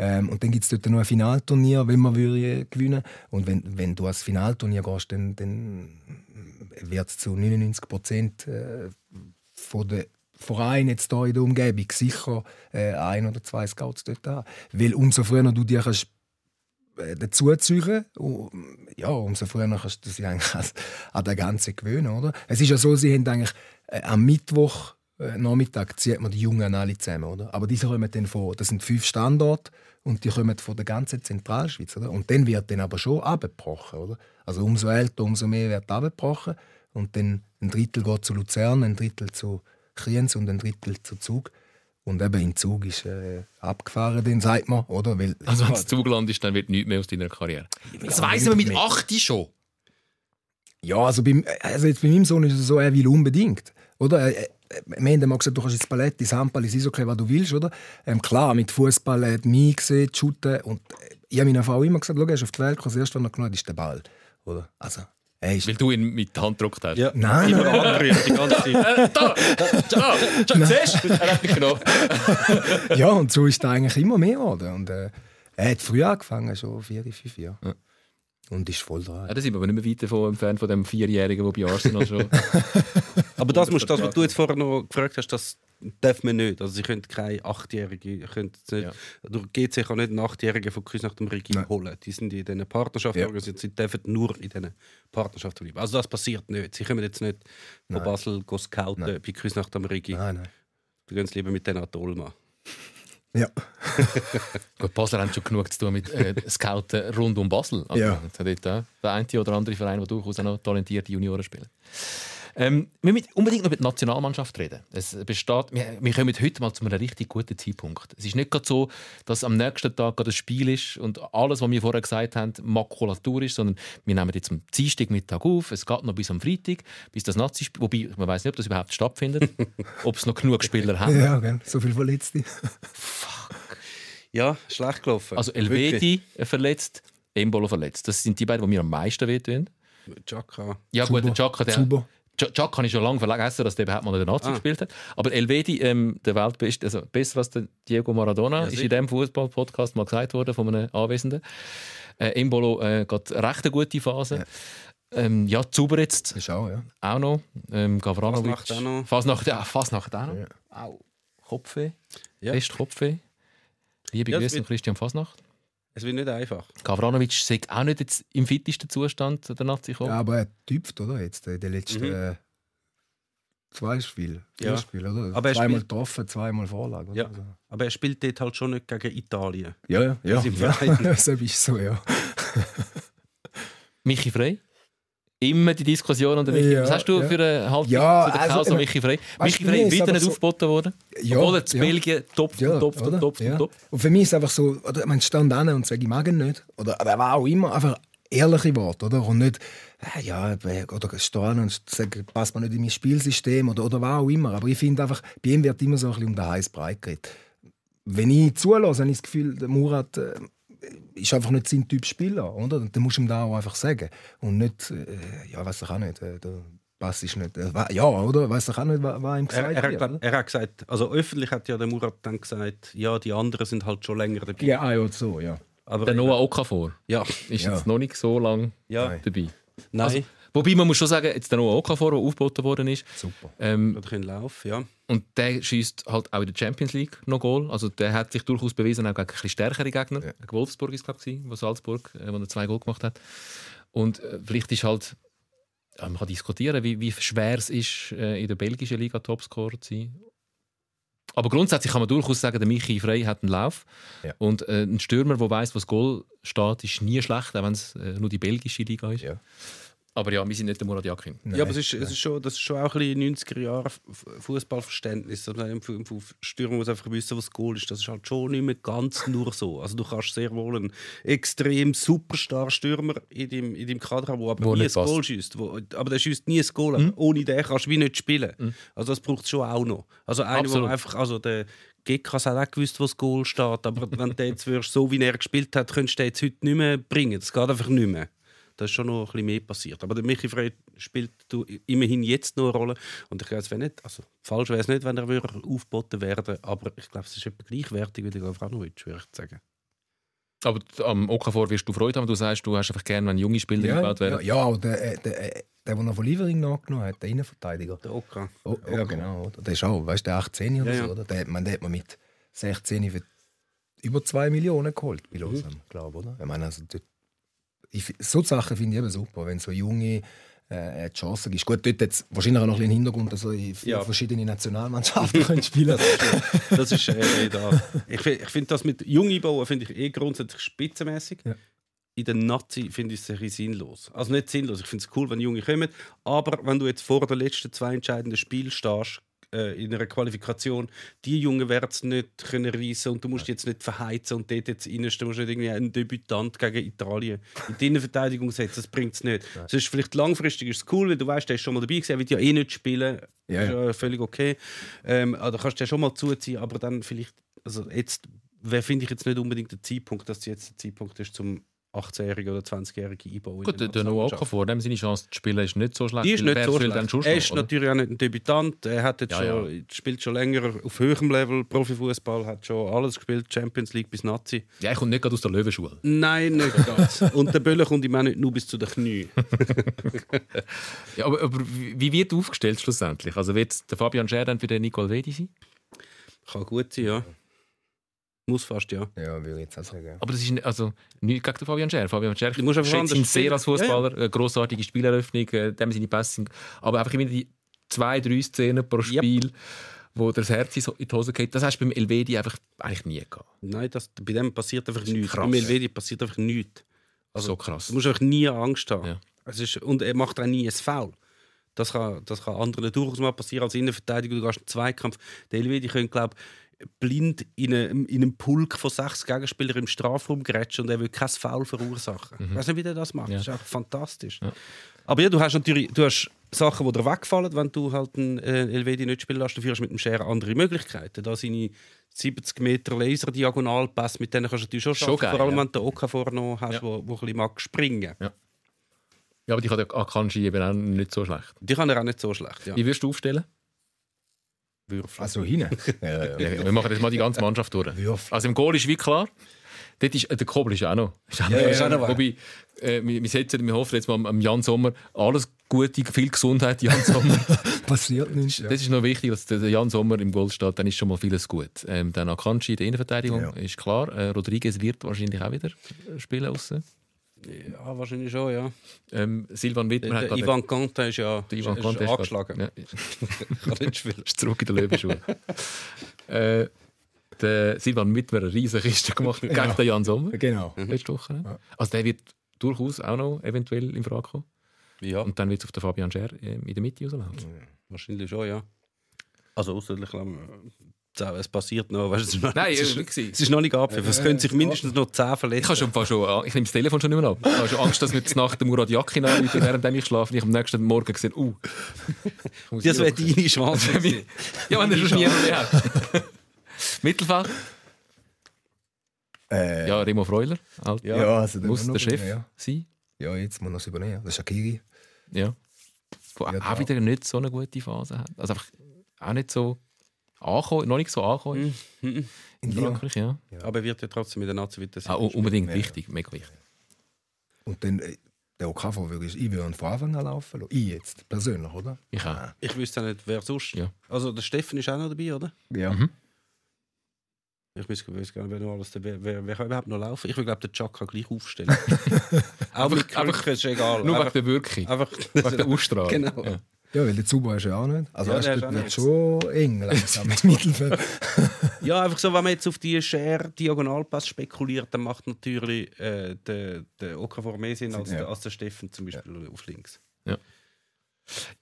E: Ähm, und dann gibt es dort noch ein Finalturnier, wenn man würde gewinnen Und wenn, wenn du als Finalturnier gehst, dann, dann wird zu 99 Prozent äh, von der Verein jetzt hier in der Umgebung sicher äh, ein oder zwei Scouts dort haben. Weil umso früher du dich kannst äh, dazuziehen, um, ja, umso früher kannst du dich eigentlich an, das Ganze gewöhnen. Oder? Es ist ja so, sie haben eigentlich äh, am Mittwoch äh, Nachmittag zieht man die Jungen alle zusammen. Oder? Aber diese kommen dann von, das sind fünf Standorte und die kommen von der ganzen Zentralschweiz. Oder? Und dann wird dann aber schon abgebrochen. Oder? Also umso älter, umso mehr wird abgebrochen. Und dann ein Drittel geht zu Luzern, ein Drittel zu Kriens und ein Drittel zu Zug. Und eben in Zug ist äh, abgefahren, den sagt man, oder? Weil,
A: Also wenn du Zugland ist, dann wird nichts mehr aus deiner Karriere. Das
E: Ja,
A: weiss man mit
E: mit-
A: 8 schon.
E: Ja, also, beim, also jetzt bei meinem Sohn ist es so, er will unbedingt. Oder? Äh, Wir haben mal gesagt, du kannst ins Ballett, ins Handball, ins Eishockey, was du willst. Oder? Ähm, klar, mit Fußball hat mich gesehen, shooten. Und äh, ich habe meiner Frau immer gesagt, schau, er ist auf die Welt gekommen, das erste, was er genommen hat, ist der Ball. Oder? Also, er ist...
A: Weil du ihn mit der Hand gedruckt hast.
B: Ja.
E: Nein,
B: Immer
E: nein.
B: angerührt, die ganze Zeit.
A: Äh, da! Da! da siehst du? Er hat mich genommen.
E: Ja, und so ist er eigentlich immer mehr geworden. Und, äh, er hat früh angefangen, schon vier, fünf Jahre.
A: Ja.
E: Und ist voll dran.
A: Ja, da sind wir aber nicht mehr weit davon entfernt von dem Vierjährigen, der bei Arsenal schon...
B: Aber das, musst, das, was du jetzt vorher noch gefragt hast, das darf man nicht. Also sie können keine Achtjährige, können nicht, durch GC kann nicht einen Achtjährigen von Küss nach dem Regime
E: Nein.
B: holen. Die sind in diesen Partnerschaften
E: Ja.
B: organisiert, sie dürfen nur in diesen Partnerschaften bleiben. Also das passiert nicht. Sie können jetzt nicht von. Basel go scouten
E: Nein.
B: bei Küss nach dem Regime.
E: Nein, nein.
B: Du gehst lieber mit denen an die Olma.
E: Ja.
A: Gut, Basel haben schon genug zu tun mit äh, Scouten rund um Basel. Also,
E: Ja.
A: Dort auch der eine oder andere Verein, der durchaus auch noch talentierte Junioren spielt. Ähm, wir müssen unbedingt noch über die Nationalmannschaft reden. Es besteht, wir, wir kommen heute mal zu einem richtig guten Zeitpunkt. Es ist nicht gerade so, dass am nächsten Tag gerade ein Spiel ist und alles, was wir vorher gesagt haben, Makulatur ist, sondern wir nehmen jetzt am Dienstag Mittag auf. Es geht noch bis am Freitag, bis das nazi Wobei, man weiß nicht, ob das überhaupt stattfindet, ob es noch genug Spieler haben.
E: Ja, gell. so viel Verletzte.
B: Ja, schlecht gelaufen.
A: Also. Elvedi verletzt, Embolo verletzt. Das sind die beiden, die mir am meisten wehtun.
B: Chaka.
A: Ja gut, der Chaka, der,
E: Zuber.
A: Chaka habe ich schon lange vergessen, dass der überhaupt mal in der Nazi
B: Ah.
A: gespielt hat. Aber Elvedi, ähm, der Weltbeste, also besser als der Diego Maradona,
B: Ja,
A: ist in diesem Fußball-Podcast mal gesagt worden von einem Anwesenden. Äh, Embolo äh, geht recht eine gute Phase. Ähm, ja, Zuber jetzt
E: ist auch, ja.
A: auch noch. Ähm, Gavranovic.
B: Fasnacht auch noch.
A: Fasnacht, ja, Fasnacht auch noch.
E: Ja.
A: Au. Kopfweh.
B: Ja.
A: Fest Kopfweh. Liebe
B: Ja,
A: Grüße an Christian Fasnacht.
B: Es wird nicht einfach.
A: Gavranovic sagt auch nicht jetzt im fittesten Zustand der Nazi gekommen.
E: ja. Aber er tüpft, oder? Jetzt in den letzten
B: Mhm.
E: äh, zwei Spielen.
B: Ja.
E: Spiele, oder?
B: Aber er
E: zweimal
B: spielt-
E: getroffen, zweimal Vorlage.
B: Ja.
E: Also-
B: Aber er spielt dort halt schon nicht gegen Italien.
E: ja, ja. ja.
B: Das ist im
E: ja.
B: Verein.
E: das ist so, ja.
A: Michi Frey? Immer die Diskussion unter Michi.
E: Ja,
A: Was hast du
E: ja.
A: für eine Haltung
E: Ja,
A: zu der
E: also, äh,
A: Michi Frey? Michi Frey
E: ist
A: wieder nicht
E: so-
A: aufgeboten worden.
E: Ja,
A: Obwohl jetzt
E: ja.
A: Belgien topft
E: Ja, oder?
A: und topft
E: ja.
A: und
E: für mich ist es einfach so, oder, man stand an und sagt, ich mag ihn nicht. Oder aber er war auch immer einfach ehrliche Worte, oder? Und nicht, äh, ja, oder stehen und sagen, passt man nicht in mein Spielsystem oder, oder was auch immer. Aber ich finde einfach, bei ihm wird immer so ein bisschen um den heißen Breit geredet. Wenn ich zulasse, habe ich das Gefühl, der Murat äh, ist einfach nicht sein Typ Spieler, oder? Und dann musst du ihm da auch einfach sagen. Und nicht, äh, ja, weiß ich auch nicht, äh, der Pass ist nicht, äh, ja, oder? Weiß ich auch nicht, was, was ihm
B: Er,
E: gesagt
B: er, hat,
E: wird.
B: er hat gesagt, also öffentlich hat ja der Murat dann gesagt, ja, die anderen sind halt schon länger dabei.
E: Ja, ah, ja, so, ja.
B: Aber
A: Der Noah Okafor
B: ja,
A: ist
E: Ja.
A: jetzt noch nicht so lange
B: ja,
A: dabei.
B: nein,
A: Also, wobei man muss schon sagen, jetzt der Noah Okafor, der aufgeboten worden ist,
E: Super.
A: ähm,
B: oder können laufen, ja.
A: Und der schießt halt auch in der Champions League noch Goal. Also der hat sich durchaus bewiesen, auch gegen ein bisschen stärkere Gegner.
E: Ja.
A: Gegen Wolfsburg ist glaube ich, wo Salzburg, äh, wo er zwei Goal gemacht hat. Und äh, vielleicht ist halt, man kann diskutieren, wie, wie schwer es ist, äh, in der belgischen Liga Topscorer zu sein. Aber grundsätzlich kann man durchaus sagen, der Michi Frey hat einen Lauf.
E: Ja.
A: Und äh, ein Stürmer, der weiß, was Goal steht, ist nie schlecht, auch wenn es äh, nur die belgische Liga ist.
E: Ja.
A: Aber ja, wir sind nicht der Murat Yakin.
B: Ja, aber es ist, es ist schon, das ist schon auch ein bisschen 90er Jahre Fußballverständnis. Also im Stürmer muss einfach wissen, was Goal ist. Das ist halt schon nicht mehr ganz nur so. Also du kannst sehr wohl einen extrem superstar Stürmer in deinem, in deinem Kader haben, der aber
A: Wo
B: nie ein. Goal schießt. Wo, aber der schießt nie ein Goal. Aber ohne den kannst du wie nicht spielen. Also das braucht es schon auch noch. Also einer, der einfach, also der Gekas hat auch gewusst, wo das Goal steht. Aber wenn der jetzt würdest, so wie er gespielt hat, könntest du den jetzt heute nicht mehr bringen. Das geht einfach nicht mehr. Da ist schon noch ein bisschen mehr passiert. Aber der Michi Frey spielt du- immerhin jetzt noch eine Rolle. Und ich glaube, es wäre nicht, also falsch wäre es nicht, wenn er aufgeboten werden Aber ich glaube, es ist etwa gleichwertig wie der Gavranovic, würde ich sagen.
A: Aber am Okafor wirst du Freude haben. Du sagst, du hast einfach gerne, wenn junge Spieler
E: Ja,
A: eingebaut
E: ja,
A: werden.
E: ja, aber der, äh, der, äh, der, der noch von Liefering nachgenommen hat, der Innenverteidiger.
B: Der Oka.
E: Oh, ja, genau. Oder? Der ist auch, weißt du, der 18 oder
B: Ja,
E: so.
B: ja.
E: Oder? Der, hat man, den hat man mit 16 für über 2 Millionen geholt bei
B: Mhm.
E: Lausanne, glaube oder? Ich meine, also, dort- ich, so Sachen finde ich eben super, wenn so junge äh, die Chance gibt. Gut, dort jetzt wahrscheinlich auch noch ein bisschen Hintergrund, dass er in
B: Ja.
E: verschiedene Nationalmannschaften können spielen
B: Das ist eh da. Ich, ich finde das mit Junge bauen finde ich eh grundsätzlich spitzenmäßig.
E: Ja.
B: In der Nazi finde ich es ein bisschen sinnlos. Also nicht sinnlos, ich finde es cool, wenn Junge kommen. Aber wenn du jetzt vor den letzten zwei entscheidenden Spielen stehst, äh, in einer Qualifikation, die Jungen werden es nicht können reissen und du musst jetzt nicht verheizen und dort jetzt reinstehen, du musst nicht irgendwie einen Debütant gegen Italien in die Innenverteidigung setzen, das bringt es nicht. Es ist vielleicht langfristig ist es cool, weil du weißt, der ist schon mal dabei gewesen, er wird ja eh nicht spielen,
E: Ja,
B: ist
E: ja.
B: völlig okay. Ähm, also kannst du ja schon mal zuziehen, aber dann vielleicht, also jetzt wäre finde ich jetzt nicht unbedingt der Zeitpunkt, dass jetzt der Zeitpunkt ist zum 18-Jährigen oder 20-Jährigen einbauen. in
A: Gut, der, Noah. Okafor, dem seine Chance zu spielen, ist nicht so schlecht.
B: Die ist nicht so schlecht. Er ist
A: oder?
B: natürlich auch nicht ein Debütant. Er hat jetzt
A: Ja,
B: schon, spielt schon länger auf höherem Level Profifußball, hat schon alles gespielt, Champions League bis Nazi.
A: Ja, ich komme nicht gerade aus der Löwenschule.
B: Nein, nicht ganz. Und der Böller kommt ihm auch nicht nur bis zu den Knie.
A: Ja, aber, aber wie wird aufgestellt schlussendlich? Also wird der Fabian Scher dann für den Nicole Vedi sein?
B: Kann gut sein, ja. Muss fast, ja.
E: Ja, würde ich jetzt auch sagen.
A: Aber das ist nicht- also nicht gegen Fabian Scher. Fabian Scher
B: Du musst einfach
A: schätze ihn sehr als Fußballer, eine grossartige Spieleröffnung, äh, dem seine Pässe. sind- Aber einfach immer die zwei, drei Szenen pro
B: Yep.
A: Spiel, wo das Herz in so- in die Hose geht. Das hast du beim Elvedi einfach eigentlich nie gehabt.
B: Nein, das, bei dem passiert einfach nichts.
A: krass.
B: Beim Elvedi passiert einfach nichts.
A: so krass.
B: Du musst einfach nie Angst haben.
A: Ja.
B: Es ist, und er macht auch nie ein Foul. Das kann, das kann anderen durchaus mal passieren als Innenverteidiger. Du gehst in einen Zweikampf. Der Elvedi könnte, glaube blind in einem, in einem Pulk von sechs Gegenspielern im Strafraum grätschen und er will kein Foul verursachen. Ich weiß nicht, wie der das macht.
A: Mhm. Ja.
B: Das ist einfach fantastisch. Aber ja, du hast natürlich du hast Sachen, die dir wegfallen, wenn du halt einen äh, Elvedi nicht spielen lässt. Dafür hast du mit dem Scherer andere Möglichkeiten. Da seine 70 Meter Laser-Diagonalpass, mit denen kannst du natürlich schon,
A: Schon
B: schaffen,
A: geil,
B: vor allem
A: ja.
B: wenn du den Okafor noch hast,
A: Ja.
B: wo, wo ein bisschen mag springen
A: Ja, aber die kann der Akanji eben auch nicht so schlecht.
B: Die kann er auch nicht so schlecht. Ja.
A: Wie wirst du aufstellen?
B: Würfeln.
E: Also hinten? ja, ja.
A: Ja, wir machen jetzt mal die ganze Mannschaft durch.
E: Würfel.
A: Also im Goal ist wie klar. Dort ist, äh, der Kobel ist auch noch. Ist auch
E: Ja,
A: noch.
E: wahr.
A: Wobei, äh, wir, wir, setzen, wir hoffen jetzt mal am Jan Sommer alles Gute, viel Gesundheit, Jan Sommer.
E: Passiert nichts.
A: Das ist noch wichtig, dass der Jan Sommer im Goal steht, dann ist schon mal vieles gut. Ähm, dann Akanji in der Innenverteidigung ist klar. Äh, Rodriguez wird wahrscheinlich auch wieder äh, spielen aussen.
B: Ja, wahrscheinlich schon, ja.
A: Ähm, Silvan Wittmer
B: Der,
A: hat gerade-
B: Ivan Kante ist ja
A: der Ivan
B: ist,
A: Conte
B: ist angeschlagen.
A: Ja,
B: Kann nicht spielen.
A: ist zurück in der Löwenschule. äh, der Silvan Wittmer eine riesige Kiste gemacht gegen den Jan Sommer.
E: Genau.
A: letzte Woche. ne? Also der wird durchaus auch noch eventuell in Frage kommen.
B: Ja,
A: Und dann wird es auf den Fabian Scher ähm, in der Mitte rauslaufen.
B: wahrscheinlich schon, ja. Also außerlich, es passiert noch. Weißt, du, es, ist noch
A: Nein,
B: es,
A: äh,
B: ist, es ist noch nicht abgepfiffen. Es können sich mindestens noch 10 verletzen.
A: Ich, habe schon fast schon, ich nehme das Telefon schon nicht mehr ab. Ich habe schon Angst, dass wir jetzt Nacht den Murat Yakin anrufen, während ich schlafe. Und ich am nächsten Morgen gesehen, uh.
B: das
A: ich
B: wäre deine Chance.
A: Ja, wenn er schon niemand mehr hat. Mittelfeld?
E: Äh,
A: Ja, Remo Freuler. Halt.
E: ja, also
A: Muss der Chef
E: Ja.
A: sein.
E: ja, jetzt muss er es übernehmen. Das ist Shakiri.
A: Ja. Wo
E: Ja,
A: auch
E: da-
A: wieder nicht so eine gute Phase hat. Also einfach auch nicht so angekommen, noch nicht so angekommen ist.
B: Mhm.
A: In Frankreich, ja.
B: Aber er wird ja trotzdem mit der Nazi sein.
A: Ah, un- unbedingt
E: Ja.
A: wichtig, mega wichtig.
E: Und dann, äh, der Okafor würde ich, würde von Anfang an laufen lassen. Ich jetzt, persönlich, oder?
A: Ich auch.
B: Ich wüsste auch nicht, wer sonst.
A: Ja.
B: Also der Steffen ist auch noch dabei, oder?
E: Ja.
A: Mhm.
B: Ich weiß weiß gar nicht, wer noch alles wer, wer, wer kann überhaupt noch laufen. Ich will glaube, der Chuck kann gleich aufstellen. auch mit Krücken ist egal.
A: Nur wegen der Wirkung,
B: einfach,
A: wegen der Ausstrahlung.
B: Genau.
A: Ja.
E: Ja, weil der Zuba ist ja auch nicht. Also,
B: Ja, auch
E: wird
B: nicht.
E: schon eng langsam mit Mittelfeld.
B: Ja, einfach so, wenn man jetzt auf die Share Diagonalpass spekuliert, dann macht natürlich äh, der, der Okafor mehr Sinn als,
E: Ja.
B: der, als der Steffen zum Beispiel auf links.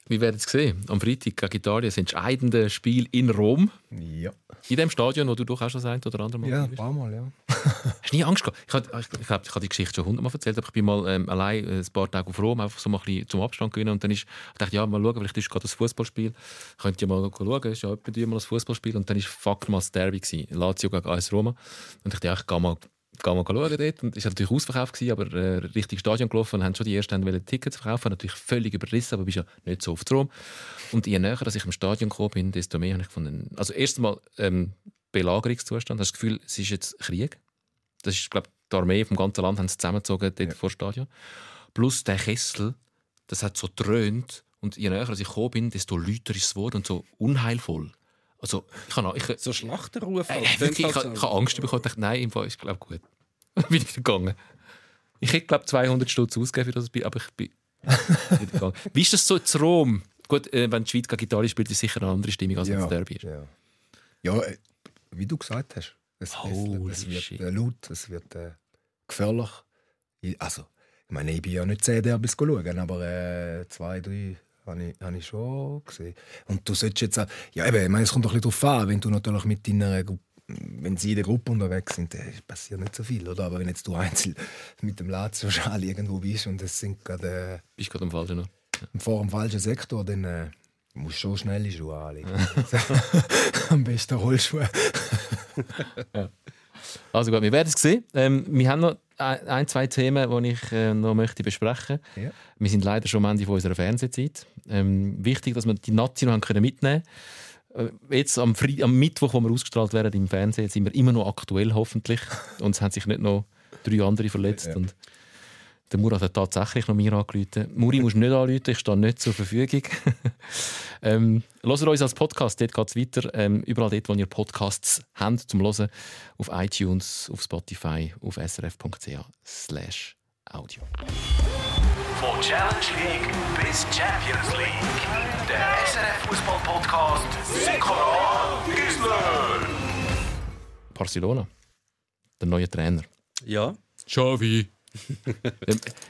A: Wir werden es sehen. Am Freitag gegen Italien das entscheidende Spiel in Rom.
E: Ja.
A: In dem Stadion, wo du doch auch schon ein oder andere Mal
E: Ja, ein
A: bist.
E: paar Mal, ja.
A: Hast du nie Angst gehabt? Ich habe ich, ich, glaub, ich habe die Geschichte schon hundertmal erzählt, aber ich bin mal ähm, allein äh, ein paar Tage auf Rom, einfach so mal ein bisschen zum Abstand gewinnen und dann ist, ich dachte, ja, mal schauen, vielleicht ist gerade das Fußballspiel. Könnt ihr mal schauen, ist ja etwa mal das Fußballspiel und dann war fuck mal das Derby gewesen, Lazio gegen AS Roma und ich dachte, ja, ich gehe mal Geh mal schauen dort. Und es war natürlich ausverkauft, gewesen, aber äh, richtig Stadion gelaufen und haben schon die ersten wollen Tickets verkaufen. Natürlich völlig überrissen, aber bist ja nicht so oft Rom. Und je näher dass ich im Stadion gekommen bin, desto mehr habe ich gefunden. Also, erstens mal ähm, Belagerungszustand. Hast du das Gefühl, es ist jetzt Krieg? Das ist, glaube die Armee vom ganzen Land haben sie zusammengezogen dort vor dem Stadion. Plus der Kessel, das hat so dröhnt und je näher ich gekommen bin, desto lauter ist es geworden und so unheilvoll. Also, ich habe ich,
B: So Schlachterruf.
A: äh,
B: halt.
A: ich, ich,
B: halt
A: ich habe Angst bekommen. Ich dachte, nein, im Fall ist glaube gut. bin ich gegangen. Ich hätte glaube 200 Stutz ausgegeben für das Bier, aber ich bin wieder gegangen. Wie ist das so zu Rom? Gut, äh, wenn die Schweiz gegen Italien spielt, ist es sicher eine andere Stimmung als wenn es Derby ist.
E: Ja, ja äh, wie du gesagt hast. Es,
A: Holy
E: es, es wird
A: shit.
E: äh, laut, es wird äh, gefährlich. Ich, also, ich meine, ich bin ja nicht zehn Derbys schauen, aber äh, zwei, drei habe ich, habe ich schon gesehen. Und du solltest jetzt auch, ja eben, ich meine, es kommt doch ein bisschen darauf an, wenn du natürlich mit deiner Gruppe wenn sie in der Gruppe unterwegs sind, passiert nicht so viel, oder? Aber wenn jetzt du einzeln mit dem Lazio-Schal irgendwo bist und es sind gerade
A: Bist gerade am falschen Ort.
E: äh, vor dem falschen Sektor, dann äh, musst du schon schnelle Schuhe anlegen. Am besten Rollschuhe.
A: Also gut, wir werden es sehen. Ähm, wir haben noch ein, zwei Themen, die ich äh, noch möchte besprechen möchte.
E: Ja.
A: Wir sind leider schon am Ende von unserer Fernsehzeit. Ähm, wichtig, dass wir die Nazi noch haben können mitnehmen können. Jetzt am, Fre am Mittwoch, wo wir ausgestrahlt werden im Fernsehen, sind wir immer noch aktuell, hoffentlich. Und es haben sich nicht noch drei andere verletzt.
E: Ja.
A: Und der Murat hat tatsächlich noch mir angerufen. Muri musst nicht anrufen, ich stehe nicht zur Verfügung. ähm, hört uns als Podcast, dort geht es weiter. Ähm, überall dort, wo ihr Podcasts habt zum Hören. Auf iTunes, auf Spotify, auf srf.ch slash audio.
C: Von Challenge League bis Champions League. Der SRF Fußball Podcast Sikora Gisler.
A: Barcelona, der neue Trainer.
B: Ja.
A: Xavi.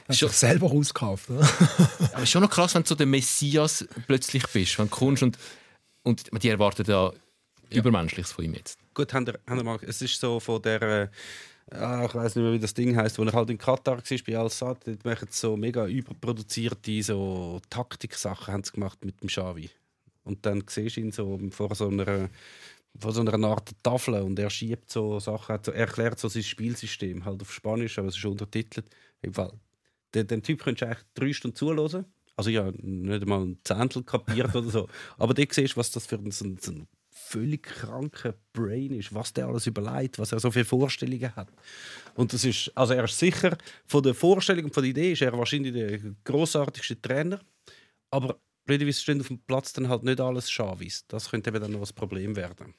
E: Hast du selber ausgekauft, oder?
A: aber schon noch krass, wenn du so der Messias plötzlich bist, wenn du kommst und, und die erwarten ja Übermenschliches von ihm jetzt.
B: Gut, haben ihr, haben mal, es ist so von der, äh, ah, ich weiß nicht mehr, wie das Ding heißt, wo er halt in Katar war, bei Al-Sad, dort machen so mega überproduzierte so Taktiksachen haben sie gemacht mit dem Xavi. Und dann siehst du ihn so vor so einer, vor so einer Art Tafel und er schiebt so Sachen, er erklärt so sein Spielsystem, halt auf Spanisch, aber es ist untertitelt. Im Fall, dem, dem Typ könntest du eigentlich drei Stunden zuhören. Also ja, nicht einmal ein Zehntel kapiert oder so. Aber dort siehst du, was das für ein, so ein, so ein völlig kranker Brain ist, was der alles überlegt, was er so viele Vorstellungen hat. Und das ist, also er ist sicher, von der Vorstellung und von der Idee ist er wahrscheinlich der großartigste Trainer, aber blöderweise stehen auf dem Platz dann halt nicht alles Schavis. Das könnte eben dann noch ein Problem werden.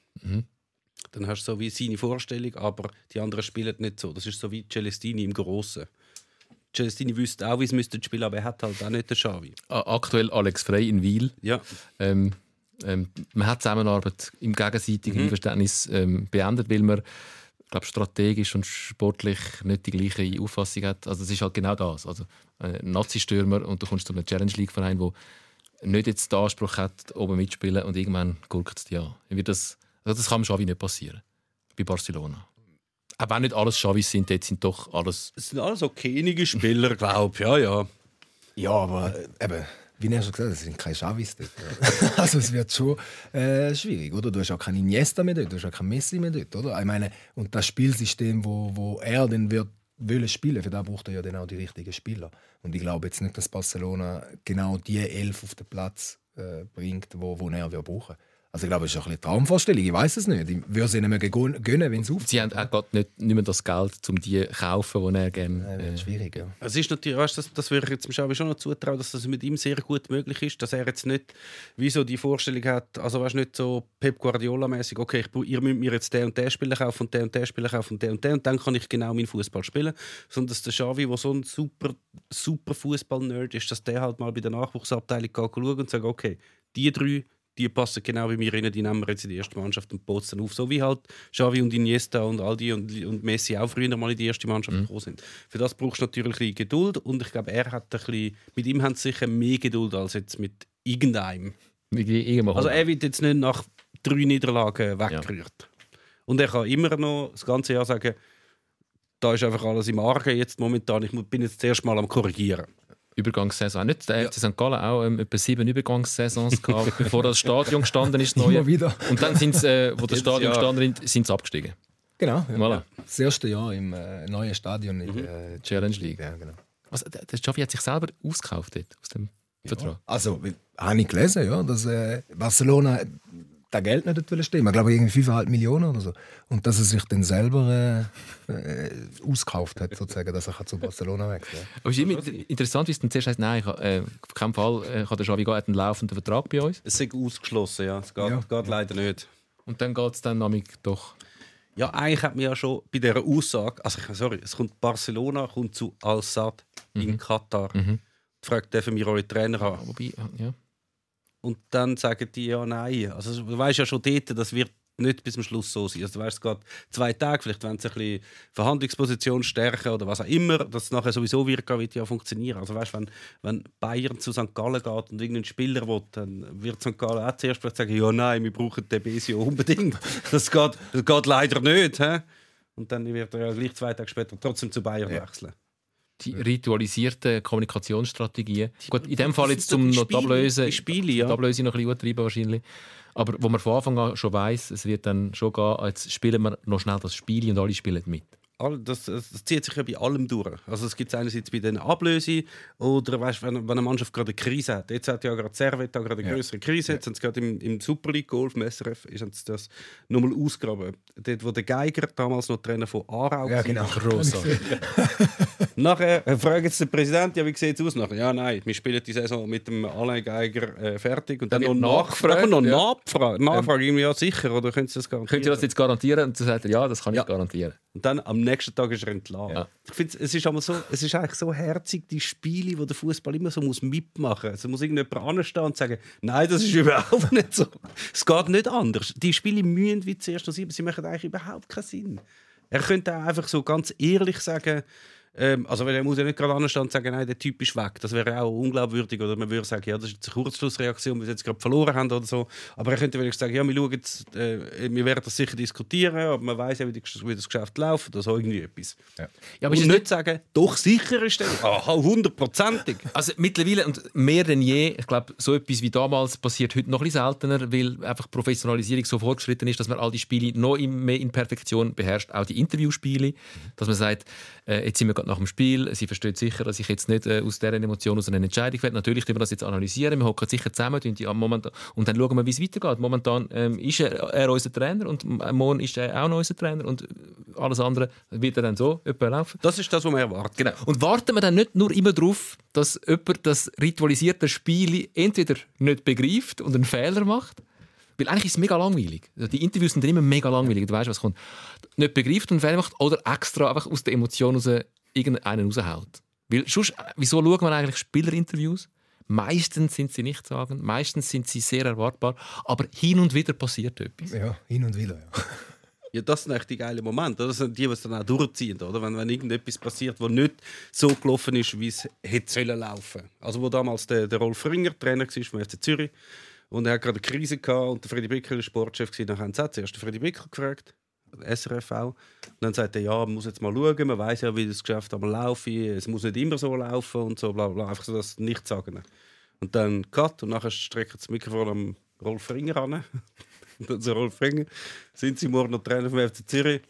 B: Dann hast du so wie seine Vorstellung, aber die anderen spielen nicht so. Das ist so wie Celestini im Großen. Celestini wüsste auch, wie es müsste spielen, aber er hat halt auch nicht den Schavi.
A: Aktuell Alex Frey in Wiel.
B: Ja,
A: Ähm, ähm, man hat Zusammenarbeit im gegenseitigen
B: Mhm.
A: Einverständnis ähm, beendet, weil man glaub, strategisch und sportlich nicht die gleiche Auffassung hat. Also es ist halt genau das. Also ein Nazi-Stürmer und du kommst zu einem Challenge League-Verein, der nicht jetzt den Anspruch hat, oben mitspielen und irgendwann guckt es dir an. Das, also das kann Xavi nicht passieren. Bei Barcelona. Auch wenn nicht alles Xavis sind, dort sind doch alles...
B: es sind alles okayige Spieler, glaube ich. Ja, ja.
E: Ja, aber äh, eben, wie hast du gesagt, es sind keine Chavis dort. also es wird schon äh, schwierig, oder? Du hast auch keinen Iniesta mehr dort, du hast auch keinen Messi mehr dort, oder? Ich meine, und das Spielsystem, wo, wo er dann wird wollen spielen, für das braucht er ja dann die richtigen Spieler. Und ich glaube jetzt nicht, dass Barcelona genau die elf auf den Platz äh, bringt, wo, wo er will brauchen. Also ich glaube, es ist auch ein bisschen Traumvorstellung, ich weiß es nicht. Ich würde es ihnen gönnen, wenn es aufgeht.
A: Sie haben auch gerade nicht, nicht mehr das Geld, um die zu kaufen, die er gerne...
E: Äh,
A: Äh,
E: schwierig, ja.
B: Es ist natürlich, weißt, du, das, das würde ich jetzt dem Xavi schon noch zutrauen, dass das mit ihm sehr gut möglich ist, dass er jetzt nicht wie so die Vorstellung hat, also weißt, nicht so Pep Guardiola-mäßig, okay, ich, ihr müsst mir jetzt den und den Spieler kaufen und den und den Spieler kaufen und den und den und dann kann ich genau meinen Fußball spielen, sondern dass der Xavi, der so ein super, super Fußball-Nerd ist, dass der halt mal bei der Nachwuchsabteilung geht schauen und sagt, okay, die drei die passen genau wie mir rein, die nehmen wir jetzt in die erste Mannschaft und boten dann auf. So wie halt Xavi und Iniesta und all die und, und Messi auch früher mal in die erste Mannschaft gekommen sind. Für das brauchst du natürlich ein bisschen Geduld und ich glaube, er hat ein bisschen, mit ihm haben sie sicher mehr Geduld als jetzt mit irgendeinem. Also er wird jetzt nicht nach drei Niederlagen weggerührt. Und er kann immer noch das ganze Jahr sagen, da ist einfach alles im Argen jetzt momentan, ich bin jetzt zuerst mal am korrigieren.
A: Übergangssaison. Nicht der FC St. Gallen auch ähm, etwa sieben Übergangssaisons gehabt, bevor das Stadion gestanden ist. das
E: Immer
A: Neue.
E: wieder.
A: Und dann sind sie, äh, wo das Stadion
B: Jahr.
A: gestanden ist, sind sie abgestiegen.
E: Genau. Ja.
A: Voilà.
E: Das erste Jahr im äh, neuen Stadion in der
A: Challenge League.
E: Ja, genau.
A: Also, der, der Xavi hat sich selber ausgekauft dort, aus dem Vertrag.
E: Also, habe ich gelesen, ja, dass äh, Barcelona das Geld nicht dort stehen. Ich glaube, irgendwie 5,5 Millionen oder so. Und dass er sich dann selber äh, äh, ausgekauft hat, sozusagen, dass er zu Barcelona wechseln kann.
A: Aber es ist immer interessant, wie es dann zuerst heisst, nein, ich, äh, auf keinen Fall äh, kann der Xavi er hat einen laufenden Vertrag bei uns.
B: Es ist ausgeschlossen, ja. Es geht,
E: Ja.
B: geht leider nicht.
A: Und dann geht es dann nämlich doch.
B: Ja, eigentlich hat man ja schon bei dieser Aussage, also ich- sorry, es kommt Barcelona kommt zu Al-Sad in Katar.
A: Mhm.
B: Fragt, dürfen wir eure Trainer haben?
A: Wobei, ja.
B: Und dann sagen die ja nein. Also du weißt ja schon dort, das wird nicht bis zum Schluss so sein. Also du weißt, es geht zwei Tage, vielleicht wollen sie ein bisschen Verhandlungsposition stärken oder was auch immer, dass es nachher sowieso wird, wird ja funktionieren. Also weißt, wenn, wenn Bayern zu St. Gallen geht und irgendein Spieler will, dann wird St. Gallen auch zuerst vielleicht sagen, ja nein, wir brauchen den Besio unbedingt. Das geht, das geht leider nicht. Hä? Und dann wird er ja gleich zwei Tage später trotzdem zu Bayern wechseln.
A: Die ritualisierten Kommunikationsstrategien. Gut, in dem Fall jetzt zum
B: die
A: noch
B: die Spiele, ja.
A: Tablöse noch ein bisschen treiben wahrscheinlich. Aber wo man von Anfang an schon weiß, es wird dann schon gehen, jetzt spielen wir noch schnell das Spiel und alle spielen mit.
B: Das, das, das zieht sich ja bei allem durch. Also es gibt es einerseits bei den Ablösen oder weißt, wenn, wenn eine Mannschaft gerade eine Krise hat. Jetzt hat ja gerade Servet gerade eine
E: Ja.
B: größere Krise. Jetzt haben sie gerade im, im Super League Golf, im SRF, ist das nochmal ausgraben. Dort, wo der Geiger damals noch Trainer von Aarau
E: Ja,
B: war.
E: genau.
A: Grossartig.
B: Nachher äh, fragt jetzt der Präsident, ja, wie sieht es aus? Nachher, ja, nein, wir spielen die Saison mit dem Alain Geiger äh, fertig. Und dann,
A: Dann
B: noch nachfragen.
A: nachgefragt,
B: Noch
A: ja.
B: nachfragen. Nachfragen, irgendwie, ja, sicher. Oder können Sie das garantieren?
A: Könnt ihr das jetzt garantieren? Und dann sagt er, ja, das kann ich
B: Ja.
A: garantieren.
B: Und dann am nächsten Tag ist er entlassen.
A: Ja.
B: Ich finde, es ist aber so, es ist eigentlich so herzig, die Spiele, wo der Fußball immer so muss mitmachen. muss. Es muss irgendjemand anstehen und sagen, nein, das ist überhaupt nicht so. Es geht nicht anders. Die Spiele mühen wie zuerst noch sein, sie machen eigentlich überhaupt keinen Sinn. Er könnte auch einfach so ganz ehrlich sagen, ähm, also er muss ja nicht gerade anstehen und sagen, nein, der Typ ist weg. Das wäre auch unglaubwürdig. Oder man würde sagen, ja, das ist eine Kurzschlussreaktion, weil wir jetzt gerade verloren haben oder so. Aber er könnte wenigstens sagen, ja, wir schauen jetzt, äh, wir werden das sicher diskutieren, aber man weiß ja, wie, wie das Geschäft läuft oder so irgendwie etwas.
A: Ja, aber
B: Und nicht sagen, doch sicher ist der, aha, hundertprozentig.
A: Also mittlerweile und mehr denn je, ich glaube, so etwas wie damals passiert heute noch ein bisschen seltener, weil einfach Professionalisierung so fortgeschritten ist, dass man all die Spiele noch mehr in Perfektion beherrscht, auch die Interviewspiele, dass man sagt, äh, jetzt sind wir gerade nach dem Spiel, sie versteht sicher, dass ich jetzt nicht äh, aus dieser Emotion aus einer Entscheidung werde. Natürlich können wir das jetzt analysieren, wir hocken sicher zusammen die am Moment, und dann schauen wir, wie es weitergeht. Momentan ähm, ist er, er unser Trainer und morgen ist er auch noch unser Trainer und alles andere wird dann so laufen.
B: Das ist das, was man erwartet.
A: Genau. Und warten wir dann nicht nur immer darauf, dass jemand das ritualisierte Spiel entweder nicht begreift und einen Fehler macht, weil eigentlich ist es mega langweilig. Also Die Interviews sind dann immer mega langweilig. Du weißt, was kommt. Nicht begreift und Fehler macht oder extra einfach aus der Emotion raus irgendeinen raushaut. Weil sonst, äh, wieso schauen wir eigentlich Spielerinterviews? Meistens sind sie nicht sagen, meistens sind sie sehr erwartbar, aber hin und wieder passiert etwas.
E: Ja, hin und wieder. Ja.
B: Ja, das sind echt die geilen Momente. Das sind die, die es dann auch durchziehen. Oder? Wenn, wenn irgendetwas passiert, was nicht so gelaufen ist, wie es hätte sollen laufen. Also wo damals der, der Rolf Ringer Trainer war vom FC Zürich und er hat gerade eine Krise gehabt und der Freddy Bickel war Sportchef gewesen. Dann haben sie zuerst den Freddy Bickel gefragt, SRF auch. Und dann sagt er, ja, man muss jetzt mal schauen, man weiß ja, wie das Geschäft laufen, es muss nicht immer so laufen und so, bla bla, einfach so das nicht sagen. Und dann Cut und nachher streckt das Mikrofon am Rolf Ringer an. Und dann so Rolf Ringer, sind Sie morgen noch Trainer vom FC Zürich?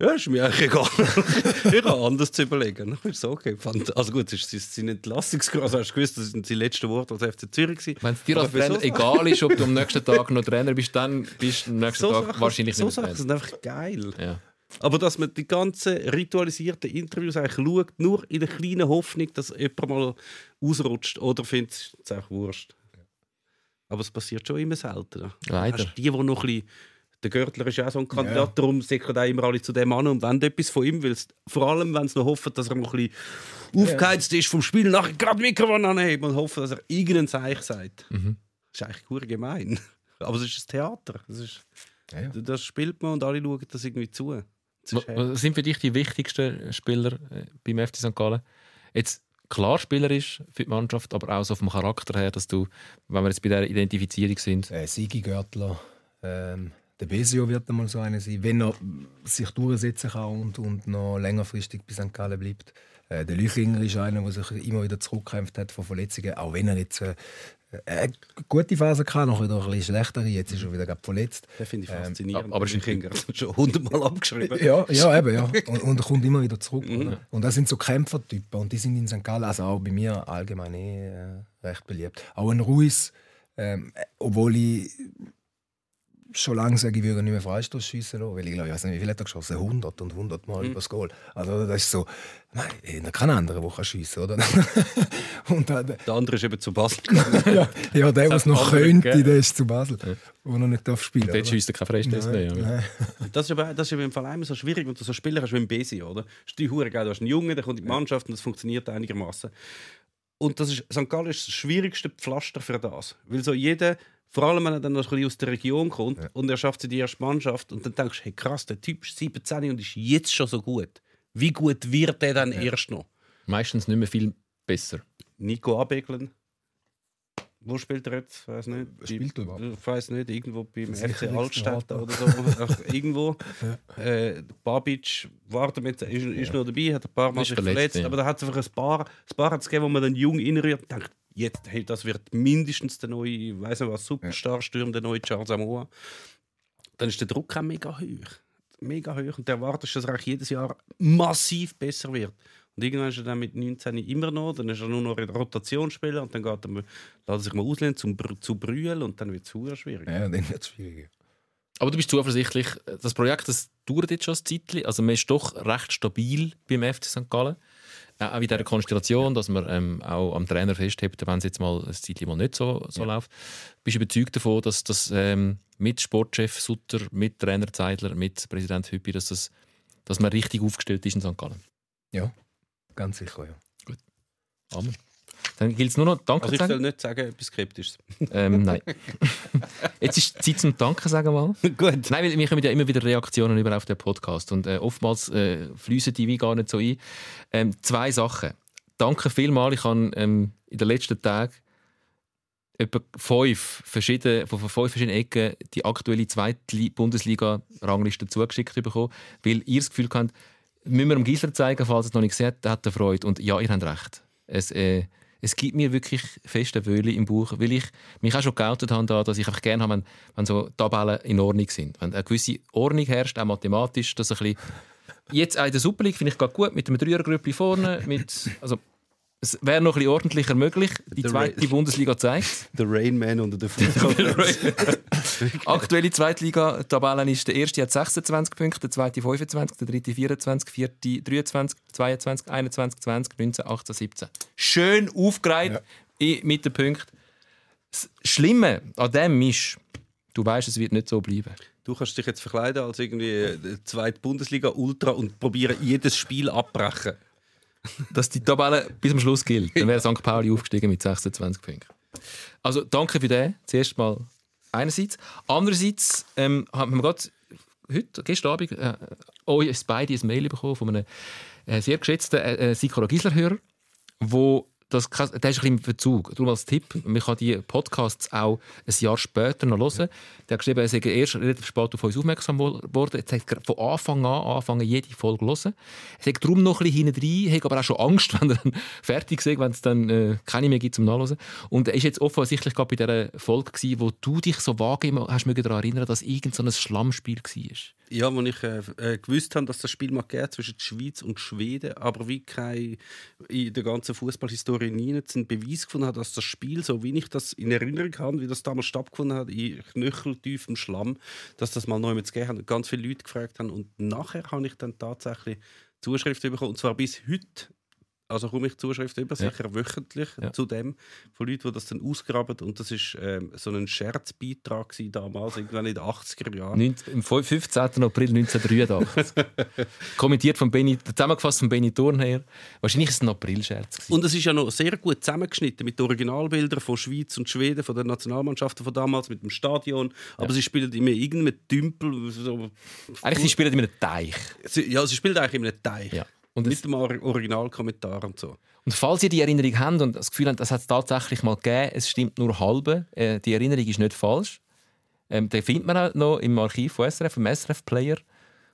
B: Ja, ist mir eigentlich egal. ich habe anders zu überlegen. Ich ist okay. Also gut, es ist sein Entlassungsgrund. Also hast du gewusst, das sind die letzten Worte als FC Zürich.
A: Wenn es dir als Trainer
B: so
A: egal ist, ob du am nächsten Tag noch Trainer bist, dann bist du am nächsten
B: So
A: Tag
B: Sachen,
A: wahrscheinlich
B: so
A: nicht mehr
B: Sachen sind einfach geil.
A: Ja.
B: Aber dass man die ganzen ritualisierten Interviews eigentlich schaut, nur in der kleinen Hoffnung, dass jemand mal ausrutscht oder findet es ist einfach wurscht. Aber es passiert schon immer seltener.
A: Leider.
B: Hast die, die noch ein bisschen der Görtler ist ja auch so ein Kandidat, darum sickern auch immer alle zu dem an und wenn etwas von ihm willst. Vor allem, wenn sie noch hoffen, dass er noch ein bisschen aufgeheizt ist vom Spiel, nachher gerade Mikrofon anheben und hoffen, dass er irgendein Zeichen sagt.
A: Mhm.
B: Das ist eigentlich gut gemein. Aber es ist ein Theater. Das, ist,
E: Ja, ja.
B: das spielt man und alle schauen das irgendwie zu. Das ist
A: Was sind für dich die wichtigsten Spieler äh, beim FC St. Gallen? Jetzt klar spielerisch für die Mannschaft, aber auch so vom Charakter her, dass du, wenn wir jetzt bei der Identifizierung sind,
E: Äh, Sigi Görtler, ähm, der Besio wird einmal so einer sein, wenn er sich durchsetzen kann und, und noch längerfristig bei St. Gallen bleibt. Äh, der Lüchinger ist einer, der sich immer wieder zurückkämpft hat von Verletzungen, auch wenn er jetzt äh, eine gute Phase hatte, noch wieder ein bisschen schlechtere. Jetzt ist er wieder verletzt.
B: Das finde ich faszinierend.
A: aber- aber
B: aber Kinder das hat schon hundertmal abgeschrieben.
E: Ja, ja, eben, ja. Und, und er kommt immer wieder zurück. oder? Und das sind so Kämpfertypen. Und die sind in St. Gallen, also auch bei mir allgemein eh, äh, recht beliebt. Auch ein Ruiz, ähm, äh, obwohl ich schon lange sage, ich würde nicht mehr Freistoß schießen weil ich glaube, ich weiß nicht, wie viel hat er geschossen? 100 und 100 Mal
B: Mhm.
E: übers Goal. Also das ist so, nein, da kann anderer, der kann schiessen, oder? und dann,
B: Der andere ist eben zu Basel.
E: ja, ja, der, der es noch
A: andere
E: könnte,
A: gegeben.
E: der ist zu Basel, wo er nicht darf spielen.
A: Dort
E: oder?
A: schießt er keine Freistöße mehr. ja.
B: Das ist, aber, das ist im Fall einmal so schwierig, wenn du so Spieler hast wie ein Besi, oder? Das ist die Hure. Du hast einen Jungen, der kommt in die Mannschaft und das funktioniert einigermaßen. Und das ist, St. Gallen ist das schwierigste Pflaster für das. Weil so jeder, vor allem wenn er dann noch ein bisschen aus der Region kommt und er schafft die erste Mannschaft und dann denkst du, hey krass, der Typ ist 17 und ist jetzt schon so gut. Wie gut wird der dann erst noch?
A: Meistens nicht mehr viel besser.
B: Nico Abeglen. Wo spielt er jetzt? Weiß nicht.
E: Spielt er überhaupt?
B: Ich weiß nicht, irgendwo beim FC Altstadt oder so. Irgendwo. äh, Babic wartet mit, ist, ist noch dabei, hat ein paar Mal sich
A: verletzt,
B: verletzt,
A: ja.
B: aber da hat es einfach ein paar, ein paar hat's gegeben, wo man dann jung inrührt und denkt, jetzt, hey, das wird mindestens der neue, ich weiß nicht was, Superstar-Sturm, der neue Charles Amoa. Dann ist der Druck auch mega hoch. Mega hoch. Und der erwartet, dass er eigentlich jedes Jahr massiv besser wird. Und irgendwann ist er dann mit 19 immer noch, dann ist er nur noch in der Rotationsspieler und dann geht er, lässt er sich mal auslehnen zum, zu brüllen und dann wird es sehr schwierig.
E: Ja, dann wird es schwieriger.
A: Aber du bist zuversichtlich, das Projekt das dauert jetzt schon ein Zeitchen. Also man ist doch recht stabil beim FC St. Gallen. Auch in dieser Konstellation, dass man ähm, auch am Trainer festhält, wenn es jetzt mal ein Zeitchen mal nicht so, so läuft. Bist du überzeugt davon, dass das ähm, mit Sportchef Sutter, mit Trainer Zeidler, mit Präsident Hüppi, dass, das, dass man richtig aufgestellt ist in St. Gallen?
E: Ja, ganz sicher, ja.
A: Amen. Dann gilt es nur noch Danke
B: Also ich soll
A: sagen.
B: nicht sagen, etwas Skeptisches.
A: Ähm, nein. jetzt ist Zeit zum Danken sagen mal.
B: Gut.
A: Nein, weil wir kommen ja immer wieder Reaktionen über auf den Podcast und äh, oftmals äh, fließen die wie gar nicht so ein. Ähm, zwei Sachen. Danke vielmals. Ich habe ähm, in den letzten Tagen etwa fünf verschiedene, von fünf verschiedenen Ecken die aktuelle zweite Bundesliga-Rangliste zugeschickt bekommen, weil ihr das Gefühl habt, müssen wir dem Gisler zeigen, falls er es noch nicht gesehen hat, hat er Freude. Und ja, ihr habt recht. Es, äh, es gibt mir wirklich feste Wöhle im Buch, weil ich mich auch schon geoutet habe, da, dass ich einfach gerne habe, wenn, wenn so Tabellen in Ordnung sind. Wenn eine gewisse Ordnung herrscht, auch mathematisch, dass ein bisschen Jetzt auch in der Super League finde ich gerade gut, mit einem Dreiergrüppli vorne. Mit, also, es wäre noch ein bisschen ordentlicher möglich. Die zweite Bundesliga zeigt
B: Der Rainman unter der Fußball.
A: Aktuelle Zweitliga-Tabelle ist der erste hat 26 Punkte, der zweite 25, der dritte 24, der vierte 23, 22, 21, 20, 19, 18, 17. Schön aufgereiht i- mit den Punkten. Das Schlimme an dem ist, du weißt, es wird nicht so bleiben.
B: Du kannst dich jetzt verkleiden als irgendwie äh, zweite Bundesliga-Ultra und probieren, jedes Spiel abbrechen.
A: Dass die Tabelle bis zum Schluss gilt. Dann wäre St. Pauli aufgestiegen mit 26 Punkten. Also danke für den. Zuerst mal einerseits. Andererseits ähm, haben wir gerade heute, gestern Abend, äh, euch beide ein Mail bekommen von einem äh, sehr geschätzten äh, äh, Sikora Gisler-Hörer, wo das, der ist ein bisschen im Verzug. Darum als Tipp, man kann die Podcasts auch ein Jahr später noch hören. Der hat geschrieben, er sei erst relativ spät auf uns aufmerksam geworden. Jetzt hat er von Anfang an angefangen, jede Folge zu hören. Er sagt darum noch ein bisschen hinten rein, hat aber auch schon Angst, wenn er dann fertig ist, wenn es dann äh, keine mehr gibt zum Nachlesen. Und er ist jetzt offensichtlich gerade bei dieser Folge gewesen, wo du dich so vage hast mögen daran erinnern, dass irgend so ein Schlammspiel war.
B: Ja, als ich äh, äh, gewusst habe, dass das Spiel mal zwischen der Schweiz und Schweden, aber wie kein in der ganzen Fußballhistorie nie jetzt einen Beweis gefunden hat, dass das Spiel, so wie ich das in Erinnerung habe, wie das damals stattgefunden hat, in knöcheltiefem Schlamm, dass das mal neu mit gegeben hat und ganz viele Leute gefragt haben. Und nachher habe ich dann tatsächlich Zuschriften bekommen, und zwar bis heute. Also komme ich Zuschriften über,
A: Ja.
B: sicher wöchentlich
A: Ja.
B: zu dem, von Leuten, die das dann ausgraben. Und das ist ähm, so ein Scherzbeitrag damals, irgendwann in den 80er Jahren.
A: Am 15. April 1983. Kommentiert von Benny, zusammengefasst von Benny Thurnherr. Wahrscheinlich ist es ein April-Scherz.
B: Und es ist ja noch sehr gut zusammengeschnitten mit den Originalbildern von Schweiz und Schweden, von den Nationalmannschaften von damals, mit dem Stadion. Aber sie spielen immer irgendeinem Tümpel. So.
A: Eigentlich, sie spielen in einem Teich.
B: Sie, ja, sie spielen eigentlich in einem Teich.
A: Und,
B: mit dem Or- Originalkommentar und so.
A: und falls ihr die Erinnerung habt und das Gefühl habt, das hat es tatsächlich mal gegeben, es stimmt nur halbe, äh, die Erinnerung ist nicht falsch. Ähm, den findet man auch noch im Archiv von SRF, im SRF-Player.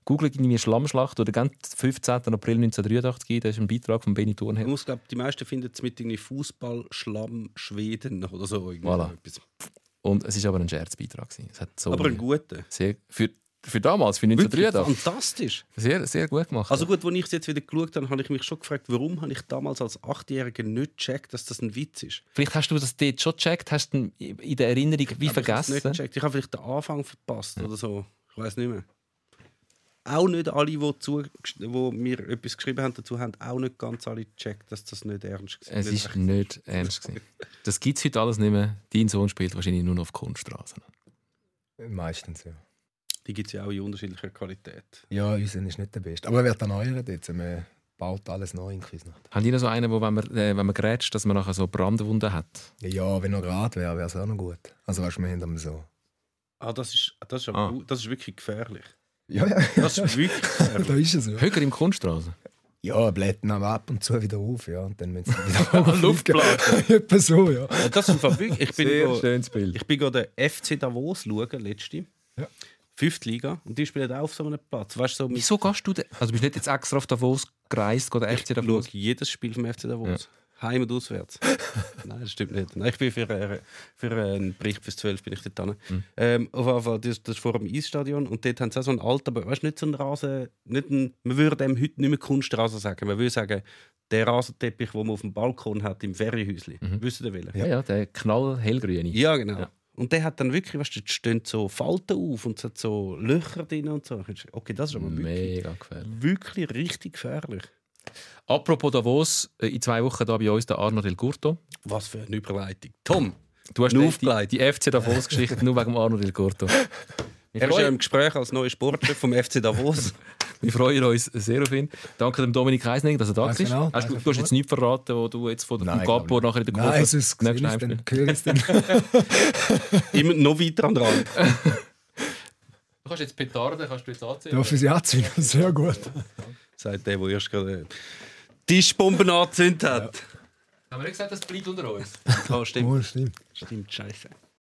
A: Googelt irgendwie Schlammschlacht oder ganz 15. April 1983, das ist ein Beitrag von Benny
B: Ich
A: Thurnherr.
B: muss glaube, die meisten finden es mit irgendwie Fußball, Schlamm, Schweden oder so. irgendwie
A: Voilà. Und es ist aber ein Scherzbeitrag. Es hat so
B: Aber ein guter.
A: sehr, für für damals, für 1983.
B: fantastisch.
A: Sehr, sehr gut gemacht.
B: Also gut, als ich es jetzt wieder geschaut habe, habe ich mich schon gefragt, warum habe ich damals als Achtjähriger nicht gecheckt, dass das ein Witz ist.
A: Vielleicht hast du das dort schon gecheckt, hast du ihn in der Erinnerung wie
B: Aber ich habe es nicht
A: vergessen.
B: gecheckt. Ich habe vielleicht den Anfang verpasst oder so. Ich weiß nicht mehr. Auch nicht alle, die, zu, die mir etwas geschrieben haben, dazu haben auch nicht ganz alle gecheckt, dass das nicht ernst war.
A: Es ist nicht ernst gewesen. Das gibt es heute alles nicht mehr. Dein Sohn spielt wahrscheinlich nur noch auf Kunststraßen.
E: Meistens, ja.
B: Die gibt es ja auch in unterschiedlicher Qualität.
E: Ja, unser ist nicht der Beste. Aber er wird erneuert jetzt. Man baut alles neu in Küsnacht.
A: Haben die noch so einen, wo, wenn man, äh, wenn man grätscht, dass man nachher so Brandwunden hat?
E: Ja, wenn er gerade wäre, wäre es auch noch gut. Also weißt du, wir haben so...
B: Ah, das ist, das ist, aber,
A: Ah.
B: gut. das ist wirklich gefährlich.
E: Ja, ja.
B: Das ist wirklich gefährlich.
E: da ist es ja.
A: Höher im Kunststraßen.
E: Ja, blätten aber ab und zu wieder auf, ja. Und dann müssen sie wieder
A: Luftblasen.
E: Etwa so, ja.
B: Ja, Das ist einfach wirklich. Ich bin,
A: Sehr
B: go,
A: schönes Bild.
B: ich bin den FC Davos schauen, letzte.
E: Ja.
B: Fünfte Liga. Und die spielen auch auf so einem Platz. Weißt du, so
A: Wieso gehst du denn? Also du bist nicht jetzt extra auf Davos gereist, geht der FC
B: Ich schaue
A: Davos?
B: jedes Spiel vom FC Davos. Heim und auswärts. Nein, das stimmt nicht. Nein, ich bin für, äh, für einen Bericht fürs 12 bin ich dort hin.
A: Mhm.
B: Ähm, auf jeden Fall, das, das ist vor dem Eisstadion und dort haben sie auch so einen alten, aber weißt, nicht so einen Rasen, nicht ein, man würde dem heute nicht mehr Kunstrasen sagen. Man würde sagen, der Rasenteppich, den man auf dem Balkon hat im Ferienhäuschen. Mhm. Wisst ihr welchen?
A: Ja, ja, der knall hellgrüne.
B: Ja, genau.
A: Ja.
B: Und der hat dann wirklich, weißt du, dort stehen so Falten auf und es hat so Löcher drin und so. Okay, das ist aber wirklich,
A: Mega gefährlich.
B: wirklich richtig gefährlich.
A: Apropos Davos, äh, in zwei Wochen da bei uns der Arno Del Curto.
B: Was für eine Überleitung. Tom,
A: Du hast die, die FC Davos-Geschichte nur wegen Arno Del Curto. Wir
B: er ist ja im Gespräch als neuer Sportchef vom FC Davos.
A: wir freuen uns sehr auf ihn. Danke dem Dominik Eisning, dass er da ist.
E: genau.
A: Hast du, du hast jetzt nichts verraten, wo du jetzt von dem
E: Nein,
A: Gabor nachher in der Kurve
E: Nein, sehe
A: Heimspiel.
E: ich höre ich es dann.
B: Immer noch weiter an den Rand.
A: Du kannst jetzt Petarden, kannst du jetzt anziehen.
E: Darf ich sie anziehen? Sehr gut.
B: Sagt der, der erst gerade Tischbomben angezündet hat.
A: Haben wir nicht gesagt, das bleibt unter uns?
B: Ja, stimmt.
E: Oh, stimmt.
B: Stimmt, scheiße.